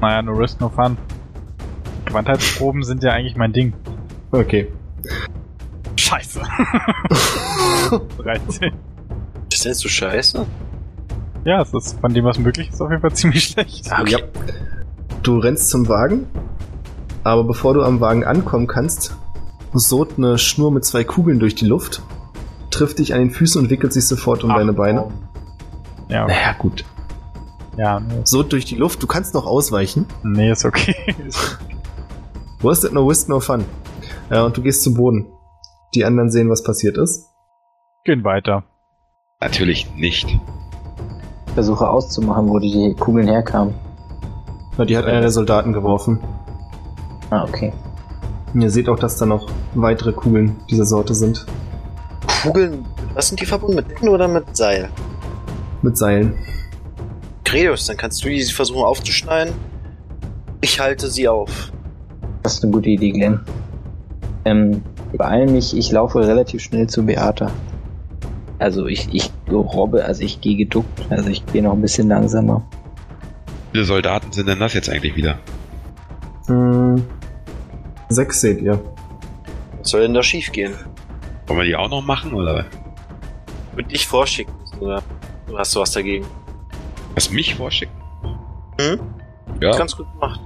Naja, no risk, no fun. Gewandheitsproben sind ja eigentlich mein Ding. Okay. Scheiße. 13. Das ist jetzt so scheiße. Ja, es ist von dem, was möglich ist, auf jeden Fall ziemlich schlecht. Ah, okay. Ja. Du rennst zum Wagen, aber bevor du am Wagen ankommen kannst, surrt eine Schnur mit zwei Kugeln durch die Luft, trifft dich an den Füßen und wickelt sich sofort um Ach, deine Beine. oh. Ja, okay. Naja, gut. ja, nee, Surrt durch die Luft, du kannst noch ausweichen. nee, ist okay. Worst it no whist no fun. Ja, und du gehst zum Boden. Die anderen sehen, was passiert ist. Gehen weiter. Natürlich nicht. Versuche auszumachen, wo die Kugeln herkamen. Na, die hat einer der Soldaten geworfen. Ah, okay. Ihr seht auch, dass da noch weitere Kugeln dieser Sorte sind. Kugeln, was sind die verbunden? Mit Ketten oder mit Seil? Mit Seilen. Gredius, dann kannst du die versuchen aufzuschneiden. Ich halte sie auf. Das ist eine gute Idee, Glenn. Ähm, beeil mich, ich laufe relativ schnell zu Beata. Also ich, ich robbe, also ich gehe geduckt, also ich gehe noch ein bisschen langsamer. Wie viele Soldaten sind denn das jetzt eigentlich wieder? Hm, sechs seht ihr. Was soll denn da schief gehen? Wollen wir die auch noch machen, oder? Würde ich vorschicken, oder? Du hast sowas dagegen. Was mich vorschicken? Hm? Ja, Ganz gut gemacht.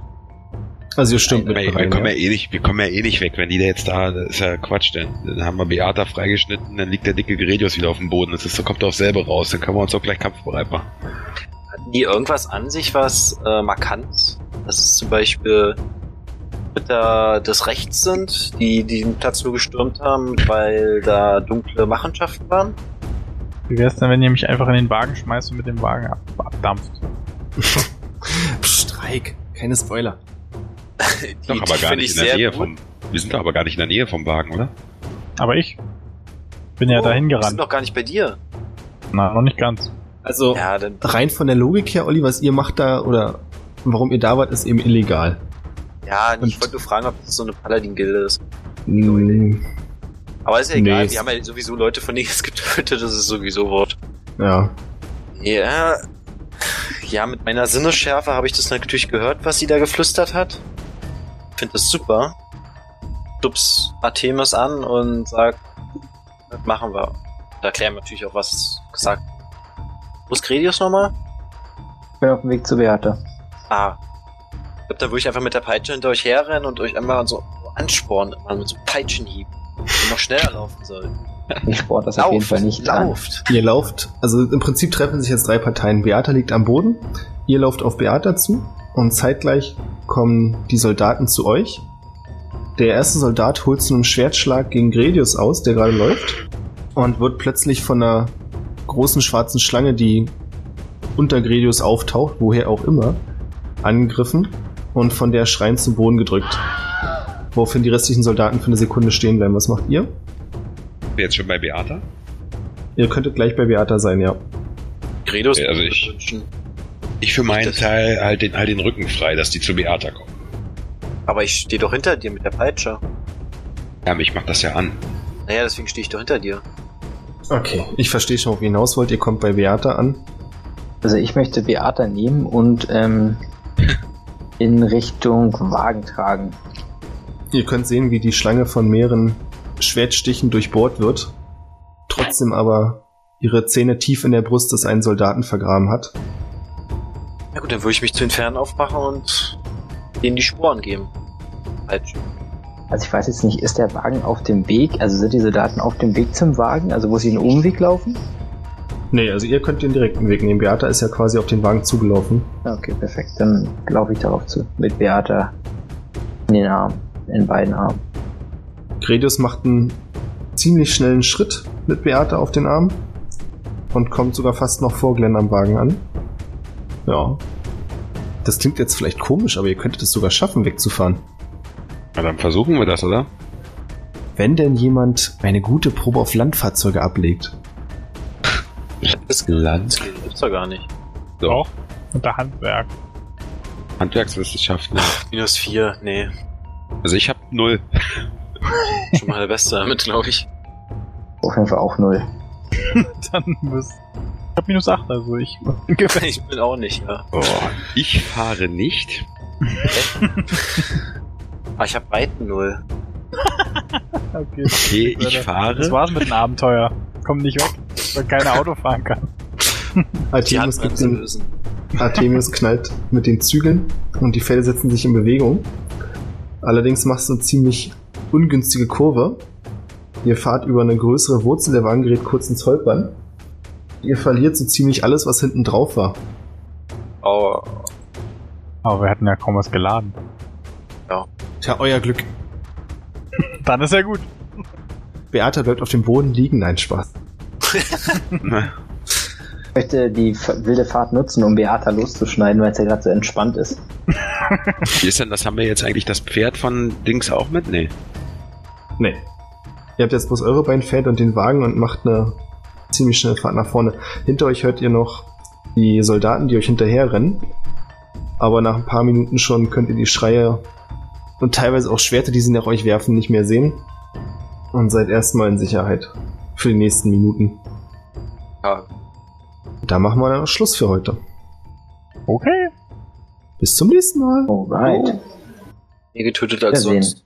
Also ihr stimmt wir, mit wir, rein, kommen ja ja. eh nicht, wir kommen ja eh nicht weg, wenn die da jetzt da, das ist ja Quatsch, denn dann haben wir Beata freigeschnitten, dann liegt der dicke Gredius wieder auf dem Boden, das ist, da kommt doch selber raus, dann können wir uns auch gleich kampfbereit machen. Hatten die irgendwas an sich, was äh, markant? Dass es zum Beispiel Ritter des Rechts sind, die diesen Platz nur gestürmt haben, weil da dunkle Machenschaften waren? Wie wär's denn, wenn ihr mich einfach in den Wagen schmeißt und mit dem Wagen ab abdampft? Streik, keine Spoiler. Die, Doch, aber gar nicht ich in der Nähe gut. vom, wir sind doch aber gar nicht in der Nähe vom Wagen, oder? Aber ich bin ja Oh, dahin Wir sind gerannt. doch gar nicht bei dir. Na, noch nicht ganz. Also Ja, rein von der Logik her, Olli, was ihr macht da oder warum ihr da wart, ist eben illegal. Ja, Und- ich wollte nur fragen, ob das so eine Paladin-Gilde ist. Mm, Aber ist ja egal, Nee. wir haben ja sowieso Leute von denen es getötet, das ist sowieso Wort. ja. Ja, ja, mit meiner Sinnesschärfe habe ich das natürlich gehört, was sie da geflüstert hat. Finde das super. Stups Artemis an und sagt, das machen wir. Da erklären wir natürlich auch, was gesagt Wo ist Gredius nochmal? Ich bin auf dem Weg zu Beate. Ah. Glaube, da würde ich einfach mit der Peitsche hinter euch herrennen und euch einmal so anspornen, immer mit so Peitschenhieben. Und noch schneller laufen sollen. Ich sport das auf jeden Fall nicht an. lauft. Ihr lauft, also im Prinzip treffen sich jetzt drei Parteien. Beata liegt am Boden, ihr lauft auf Beata zu und zeitgleich kommen die Soldaten zu euch. Der erste Soldat holt zu einem Schwertschlag gegen Gredius aus, der gerade läuft, und wird plötzlich von einer großen schwarzen Schlange, die unter Gredius auftaucht, woher auch immer, angegriffen und von der schreiend zum Boden gedrückt. Woraufhin die restlichen Soldaten für eine Sekunde stehen bleiben. Was macht ihr? Jetzt schon bei Beata? Ihr könntet gleich bei Beata sein, ja. Gredius Also ich- wünschen. Ich für meinen Teil halt den, halt den Rücken frei, dass die zu Beata kommen. Aber ich stehe doch hinter dir mit der Peitsche. Ja, aber ich mach das ja an. Naja, deswegen stehe ich doch hinter dir. Okay, ich verstehe schon, wo ihr hinaus wollt. Ihr kommt bei Beata an. Also ich möchte Beata nehmen und ähm, in Richtung Wagen tragen. Ihr könnt sehen, wie die Schlange von mehreren Schwertstichen durchbohrt wird. Trotzdem aber ihre Zähne tief in der Brust des einen Soldaten vergraben hat. Na gut, dann würde ich mich zu den Fernen aufmachen und denen die Sporen geben. Peitsche. Also ich weiß jetzt nicht, ist der Wagen auf dem Weg? Also sind die Soldaten auf dem Weg zum Wagen? Also wo sie einen Umweg laufen? Nee, also ihr könnt den direkten Weg nehmen. Beata ist ja quasi auf den Wagen zugelaufen. Okay, perfekt. Dann laufe ich darauf zu. Mit Beata in den Armen. In beiden Armen. Gredius macht einen ziemlich schnellen Schritt mit Beata auf den Arm und kommt sogar fast noch vor Glenn am Wagen an. Ja. Das klingt jetzt vielleicht komisch, aber ihr könntet es sogar schaffen, wegzufahren. Na, dann versuchen wir das, oder? Wenn denn jemand eine gute Probe auf Landfahrzeuge ablegt. Das Land. gibt's doch gar nicht. So, Auch unter Handwerk. Handwerkswissenschaften. Minus vier, nee. Also ich hab null. Schon mal der Beste damit, glaube ich. Auf jeden Fall auch null. Dann muss. Ich hab minus 8, also ich ungefähr. Ich bin auch nicht, ja. Oh, ich fahre nicht. Aber ich habe Weiten null. Okay, Okay, ich Das fahre. war's mit dem Abenteuer. Komm nicht weg, weil keiner Auto fahren kann. Artemis, den, lösen. Artemis knallt mit den Zügeln und die Pferde setzen sich in Bewegung. Allerdings machst du eine ziemlich ungünstige Kurve. Ihr fahrt über eine größere Wurzel, der Wagen gerät kurz ins Holpern. Ihr verliert so ziemlich alles, was hinten drauf war. Oh, Aber wir hatten ja kaum was geladen. Tja, euer Glück. Dann ist ja gut. Beata bleibt auf dem Boden liegen. Nein, Spaß. Ich möchte die wilde Fahrt nutzen, um Beata loszuschneiden, weil es ja gerade so entspannt ist. Wie ist denn das? Haben wir jetzt eigentlich das Pferd von Dings auch mit? Nee. Nee. Ihr habt jetzt bloß eure beiden Pferde und den Wagen und macht eine ziemlich schnelle Fahrt nach vorne. Hinter euch hört ihr noch die Soldaten, die euch hinterherrennen. Aber nach ein paar Minuten schon könnt ihr die Schreie und teilweise auch Schwerter, die sie nach euch werfen, nicht mehr sehen. Und seid erstmal in Sicherheit. Für die nächsten Minuten. ja. Da machen wir dann auch Schluss für heute. Okay. Bis zum nächsten Mal. Alright. Mehr getötet als sonst.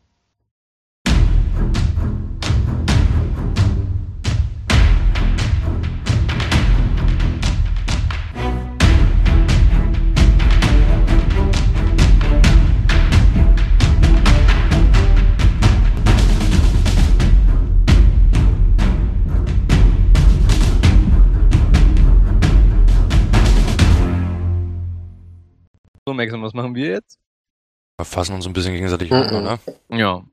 Max, und was machen wir jetzt? Wir fassen uns ein bisschen gegenseitig an, Mhm. oder? Ja.